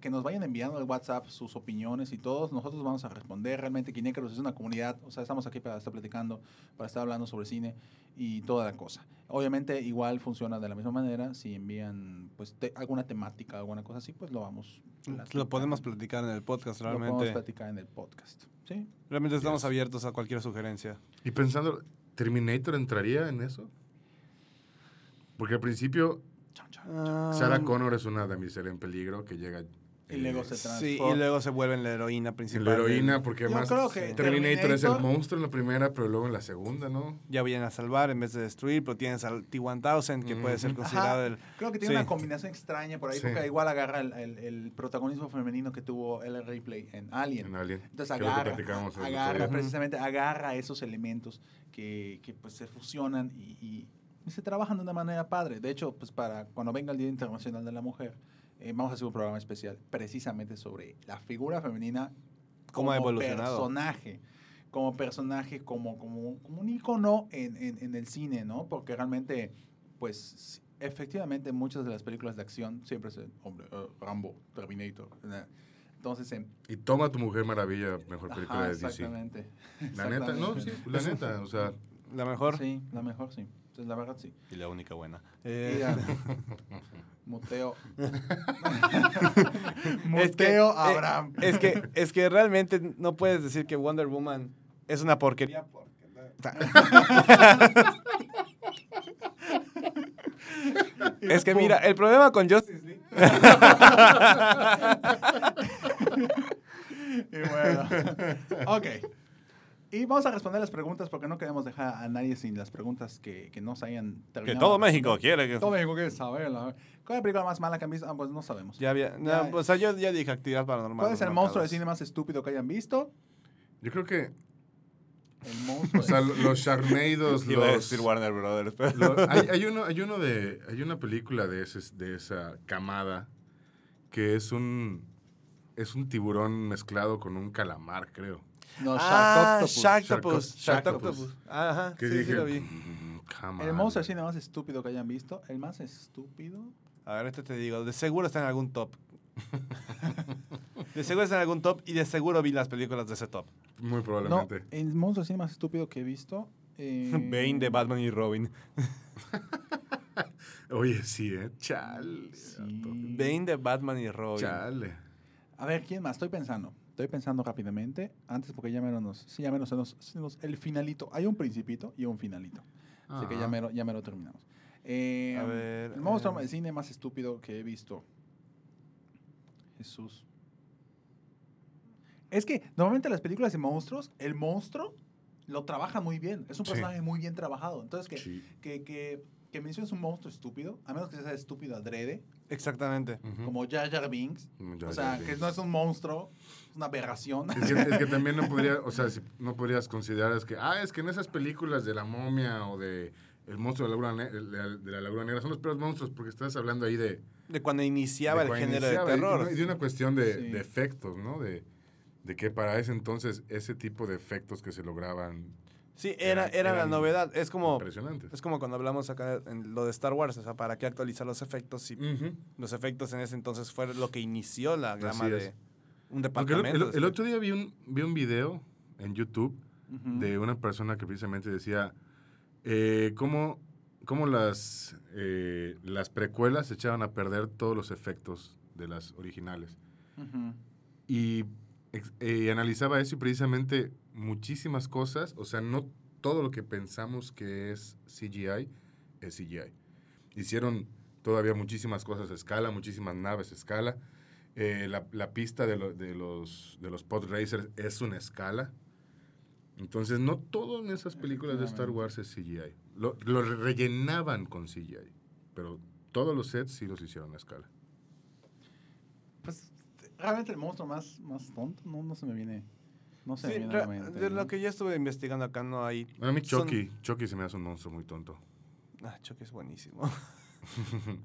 que nos vayan enviando al WhatsApp sus opiniones y todos nosotros vamos a responder. Realmente Kinécaros es una comunidad, o sea, estamos aquí para estar platicando, para estar hablando sobre cine y toda la cosa. Obviamente igual funciona de la misma manera, si envían pues te- alguna temática, alguna cosa así, pues lo vamos Lo podemos platicar en el podcast, Lo podemos realmente. platicar en el podcast. ¿Sí? Realmente estamos Yes. abiertos a cualquier sugerencia. Y pensando, ¿Terminator entraría en eso? Porque al principio. Ah, Sarah Connor es una damisela en peligro que llega... Y luego se Sí, transforma. y luego se vuelve en la heroína principal. la heroína, porque además que Terminator, es el Terminator- monstruo en la primera, pero luego en la segunda, ¿no? Ya vienen a salvar en vez de destruir, pero tienes al T-1000 que puede ser considerado Ajá. el... Creo que tiene Sí. una combinación extraña por ahí, Sí. porque igual agarra el, el- el protagonismo femenino que tuvo Ellen Ripley en Alien. En Alien. Entonces que es lo que agarra, agarra precisamente, agarra esos elementos que, que, pues se fusionan y, y- y se trabajan de una manera padre. De hecho, pues para cuando venga el Día Internacional de la Mujer, eh, vamos a hacer un programa especial precisamente sobre la figura femenina Cómo ha como evolucionado. personaje, como personaje, como, como, como un icono en, en, en el cine, ¿no? Porque realmente, pues, efectivamente, muchas de las películas de acción siempre es, el hombre, eh, Rambo, Terminator. Entonces, em, Y toma tu Mujer Maravilla, mejor película ajá, de DC. exactamente. La neta, no, sí, la neta, o sea, La mejor Sí, la mejor, sí. Entonces, la verdad, sí. y la única buena. Y Eh, Muteo. Es que- Muteo eh, Abraham. Es que, es que realmente no puedes decir que Wonder Woman es una porquería. porque- es que mira, el problema con Justice League. Y bueno, ok. Y vamos a responder las preguntas porque no queremos dejar a nadie sin las preguntas que, que no se hayan Que terminado. todo México quiere que. Todo México quiere saberla. ¿Cuál es la película más mala que han visto? Ah, pues no sabemos. Ya había. no, Ya. o sea, yo ya dije actividad paranormal. ¿Cuál es el los monstruo de cine más estúpido que hayan visto? yo creo que, El monstruo. o sea, lo- los Sharknados, Iba a los... decir Warner Brothers, pero- hay, hay uno, hay uno de, hay una película de, ese, de esa camada que es un, es un tiburón mezclado con un calamar, creo. No, Ah, Sharktopus. Ajá, Que sí, dije, sí lo vi. "Mm, El on". monstruo de cine más estúpido que hayan visto. El más estúpido. A ver, este te digo, de seguro está en algún top. de seguro está en algún top y de seguro vi las películas de ese top. Muy No, probablemente. el monstruo de cine más estúpido que he visto. eh, Bane de Batman y Robin. Oye, sí, ¿eh? Chale. Sí. Bane de Batman y Robin. Chale. A ver, ¿quién más? Estoy pensando. Estoy pensando rápidamente. Antes, porque ya menos nos. Sí, ya menos se nos, se nos- El finalito. Hay un principito y un finalito. Así que ya mero, ya mero terminamos. Eh, A ver, el monstruo eh. de cine más estúpido que he visto. Jesús. Es que normalmente las películas de monstruos, el monstruo lo trabaja muy bien. Es un Sí. personaje muy bien trabajado. Entonces, que, Sí. que, que, que menciones un monstruo estúpido, a menos que sea estúpido adrede, Exactamente. Como Jar Jar Binks, Jar o sea, Jar que no es un monstruo, es una aberración. Es que, es que también no podría, o sea, si no podrías considerar es que, ah, es que en esas películas de la momia o de el monstruo de la laguna, de la- negra son los peores monstruos porque estás hablando ahí de, De cuando iniciaba de el género iniciaba, de terror. Y de una cuestión de, Sí. de efectos, ¿no? De, de que para ese entonces ese tipo de efectos que se lograban Sí, era, eran- era la novedad. Es como, impresionantes. es como cuando hablamos acá en lo de Star Wars. O sea, ¿para qué actualizar los efectos? Si los efectos en ese entonces fue lo que inició la gama de un el, departamento. el- otro día vi un, vi un video en YouTube de una persona que precisamente decía eh, cómo, cómo las, eh, las precuelas echaban a perder todos los efectos de las originales. Y eh, analizaba eso y precisamente muchísimas cosas, o sea, no todo lo que pensamos que es CGI es CGI. Hicieron todavía muchísimas cosas a escala, muchísimas naves a escala. Eh, la, la pista de, lo- de los, de los pod racers es una escala. Entonces, no todo en esas películas de Star Wars es CGI. Lo, lo rellenaban con CGI, pero todos los sets sí los hicieron a escala. Pues realmente el monstruo más, más tonto no, no se me viene. No se Sí, me viene a la re- mente. de ¿no? lo que yo estuve investigando acá no hay... A mí Son- Chucky, Chucky se me hace un monstruo muy tonto. Ah, Chucky es buenísimo.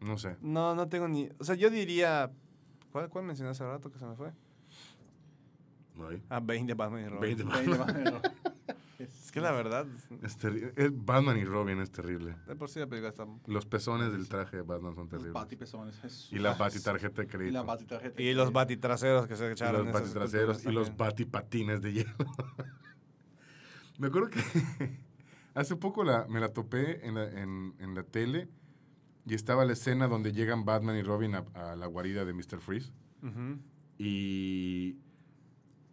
No sé. No, no tengo ni... O sea, yo diría... ¿Cuál, cuál mencioné hace rato que se me fue? Ahí. Ah, 20 Batman y Robin. 20 Veinte más- Es que la verdad, Es es Batman y Robin es terrible. de por sí la película está... Los pezones del traje de Batman son Los terribles. batipezones. Jesús. Y la batitarjeta de Y crédito. la batitarjeta. Y los batitraseros que se Y echaron. los esas batitraseros y los batipatines de hielo. me acuerdo que hace poco la, me la topé en la, en, en la tele y estaba la escena donde llegan Batman y Robin a, a la guarida de Mr. Freeze Ujú. y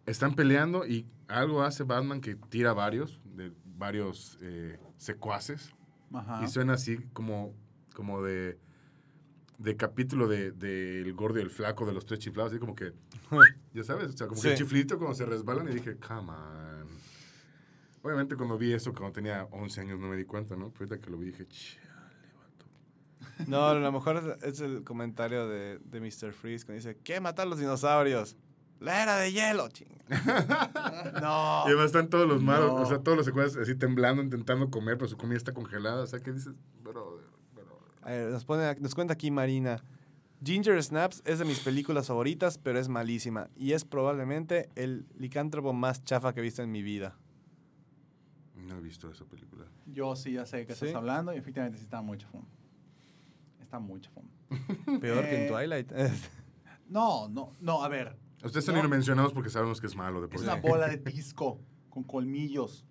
están peleando y algo hace Batman que tira varios, de varios eh, secuaces Ajá. y suena así como, como de, de capítulo de, de El Gordo y el Flaco de los Tres Chiflados, así como que, ya sabes, o sea, como que el chiflito cuando se resbalan y dije, come on. Obviamente cuando vi eso, cuando tenía 11 años, no me di cuenta, ¿no? Pero ahorita que lo vi dije, chale, vato. No, a lo mejor es, el comentario de, de Mr. Freeze que dice, ¿qué? ¿Matar los dinosaurios? La era de hielo, chinga. no. Y además están todos los malos, No. o sea, todos los secuaces así temblando, intentando comer, pero su comida está congelada. O sea, ¿qué dices? Brother, brother. A ver, nos, pone, nos cuenta aquí Marina. Ginger Snaps es de mis películas favoritas, pero es malísima. Y es probablemente el licántropo más chafa que he visto en mi vida. No he visto esa película. Yo sí ya sé de qué ¿Sí? estás hablando y efectivamente sí está muy chafón. Está muy chafón. Peor que en Eh, Twilight. No, no, no, a ver. Ustedes No. no. mencionados porque sabemos que es malo de por Es sí. una bola de disco con colmillos.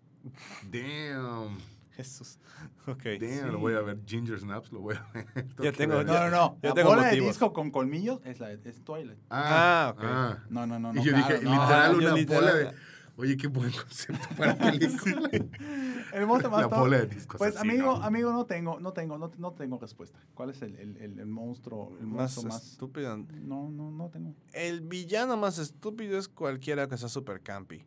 Damn. Jesús. Ok. Damn, Sí. lo voy a ver. Ginger Snaps, lo voy a ver. Ya tengo- verlo. No, no, no. Yo la tengo bola de disco con colmillos es, la, es Twilight. Ah, ok. No, no, no. Y no, yo claro, dije, no. literal, una literal- bola de... Oye, qué buen concepto para película. El monstruo más La bola de discos Pues así, amigo, ¿no? amigo, no tengo, no tengo, no, no tengo respuesta. ¿Cuál es el, el, el, el monstruo, el más monstruo más? estúpido. No, no, no tengo. El villano más estúpido es cualquiera que sea super campi.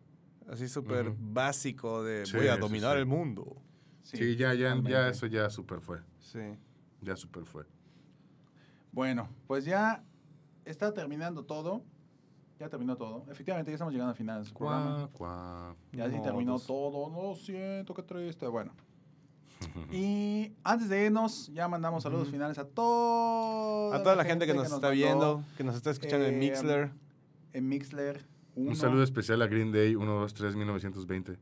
Así súper básico de Sí, voy a dominar sí. el mundo. Sí, ya, ya, ya eso ya super fue. Sí. Ya super fue. Bueno, pues ya está terminando todo. Ya terminó todo. Efectivamente, ya estamos llegando al final de su programa. Cuá, cuá. Ya sí terminó todo. No siento, qué triste. Bueno. Y antes de irnos, ya mandamos saludos finales a toda A toda la gente que nos está mandó viendo, que nos está escuchando en Eh, Mixler. En Mixler. Un saludo especial a Green Day 1, 2, 3, 1920.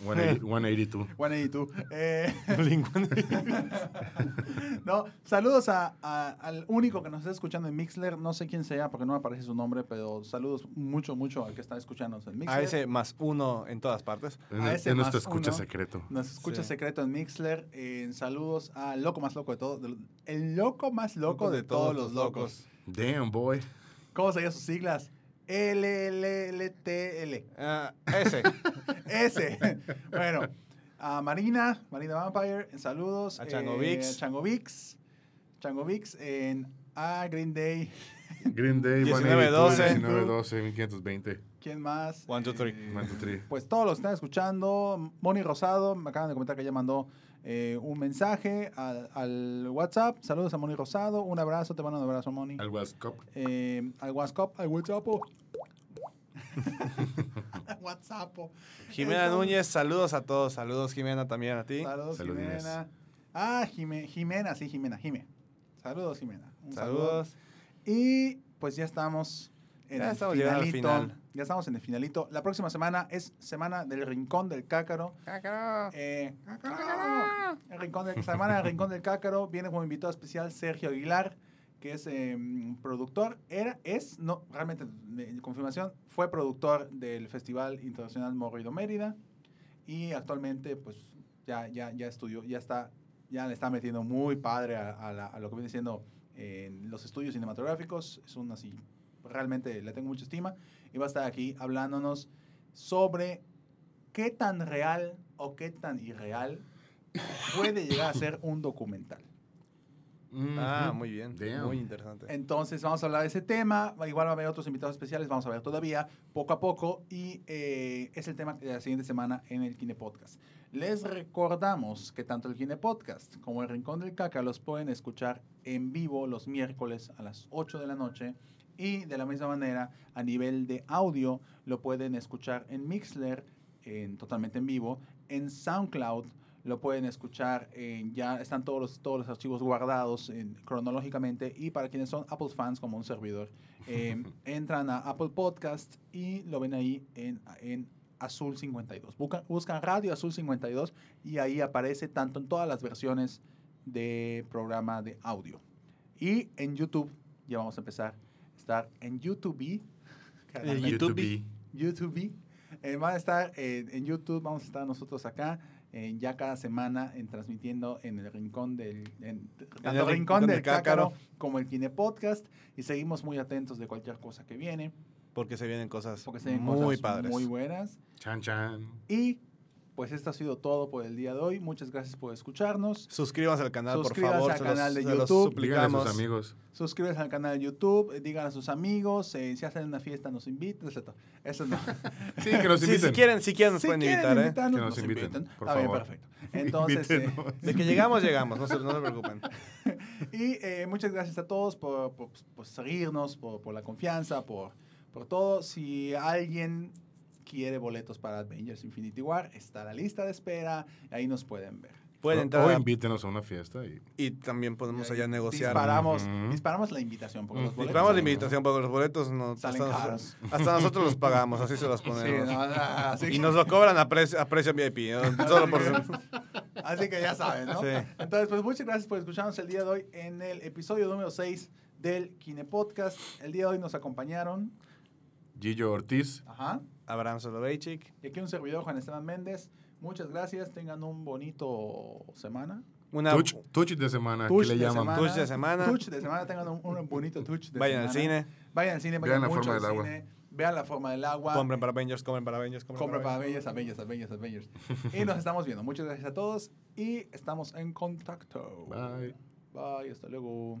180 182. 182. Eh, Blink-182. no, saludos a, a- al único que nos está escuchando en Mixler. No sé quién sea porque no me aparece su nombre, pero saludos mucho, mucho al que está escuchándonos en Mixler. A ese más uno en todas partes. Es, A ese es nuestro escucha uno. secreto. Nos escucha Sí. secreto en Mixler. En saludos al loco más loco de todos. El loco más loco de, todos los locos. Damn, boy. ¿Cómo serían sus siglas? LLLTL. Ah, ese. Ese. bueno, a Marina, Marina Vampire, en saludos. A Chango eh, Vix. Chango Vix. Chango Vix en a Green Day. Green Day 1912. 1912, 1520. ¿Quién más? One, two, three. Eh, One, two, three. Pues todos los que están escuchando, Moni Rosado, me acaban de comentar que ella mandó eh, un mensaje al, al WhatsApp. Saludos a Moni Rosado, un abrazo, te mando un abrazo, Moni. Al WhatsApp. Eh, al WhatsApp, al WhatsApp. Al WhatsApp. Jimena Entonces- Núñez, saludos a todos. Saludos, Jimena, también a ti. Saludos, Saludines. Jimena. Ah, Jime- Jimena, sí, Jimena, Jime. Saludos, Jimena. Un saludo. Saludos. Y pues ya estamos en Ya el estamos llegando al finalito. final. Ya estamos en el finalito. La próxima semana es semana del Rincón del Cácaro. Eh, ¡Cácaro! El rincón del, semana del Rincón del Cácaro viene como invitado especial Sergio Aguilar, que es eh, productor, era, es, no, realmente, de confirmación, fue productor del Festival Internacional Morrido Mérida y actualmente pues ya, ya, ya estudió, ya está, ya le está metiendo muy padre a, a la- a lo que viene siendo eh, los estudios cinematográficos, es un así, realmente le tengo mucha estima y va a estar aquí hablándonos sobre qué tan real o qué tan irreal puede llegar a ser un documental. Ah, Ujú. muy bien. Damn. Muy interesante. Entonces vamos a hablar de ese tema. Igual va a haber otros invitados especiales, vamos a ver todavía poco a poco. Y eh, es el tema de la siguiente semana en el Kine Podcast. Les recordamos que tanto el Kine Podcast como el Rincón del Caca los pueden escuchar en vivo los miércoles a las 8 de la noche. Y de la misma manera, a nivel de audio, lo pueden escuchar en Mixler, en, totalmente en vivo, en SoundCloud, lo pueden escuchar, en- ya están todos los, todos los archivos guardados en- cronológicamente y para quienes son Apple fans como un servidor, eh, entran a Apple Podcast y lo ven ahí en, en Azul 52. Buscan, buscan Radio Azul 52 y ahí aparece tanto en todas las versiones de programa de audio. Y en YouTube, ya vamos a empezar estar en YouTube. El YouTube. YouTube. YouTube. Eh, van a estar eh, en YouTube, vamos a estar nosotros acá eh, ya cada semana en transmitiendo en el rincón del en, tanto el rincón Rincón del del cácaro Cácaro. como el Kine Podcast y seguimos muy atentos de cualquier cosa que viene Porque se vienen cosas porque se ven muy cosas padres. muy buenas Chan, chan. y pues esto ha sido todo por el día de hoy muchas gracias por escucharnos Suscríbanse al canal, por Suscríbanse favor. al se canal de YouTube. Díganle a sus amigos. suscríbanse al canal de YouTube eh, digan a sus amigos eh, si hacen una fiesta nos invitan etc. eso no Sí, que nos inviten. si quieren, si quieren nos Si pueden quieren invitar, ¿eh? Que nos inviten, por bien, favor. perfecto entonces eh. De que llegamos, llegamos, no se, no se preocupen. Y eh, muchas gracias a todos por, por- por seguirnos, por, por la confianza, por, por todo. Si alguien quiere boletos para Avengers Infinity War, está la lista de espera, ahí nos pueden ver. Pueden O- entrar O invítenos a una fiesta y y también podemos Y allá negociar. Disparamos, disparamos la invitación, porque los boletos Disparamos la invitación porque los boletos no, hasta, Salen nosotros, caros. hasta nosotros los pagamos, así se los Sí, ponemos. no, así, Y que, nos lo cobran a precio, a precio VIP, ¿no? solo por ser- así que ya saben, ¿no? Sí. Entonces, pues muchas gracias por escucharnos el día de hoy en el episodio número 6 del Kine Podcast. El día de hoy nos acompañaron, Gillo Ortiz. ajá, Abraham Soloveitchik. Y aquí un servidor, Juan Esteban Méndez. Muchas gracias. Tengan un bonito semana. Una, Touch, touch de semana, Touch que le de llaman. semana. Touch de semana. Touch de semana. Tengan un, un bonito touch de vayan al semana. cine, Vayan al cine. Vean Vayan la mucho forma al del agua. cine, Vean la forma del agua. compren para Avengers, compren para Avengers, compren, Compren para Avengers. Avengers, Avengers, Avengers, Avengers. y nos estamos viendo. Muchas gracias a todos. Y estamos en contacto. Bye. Bye. Hasta luego.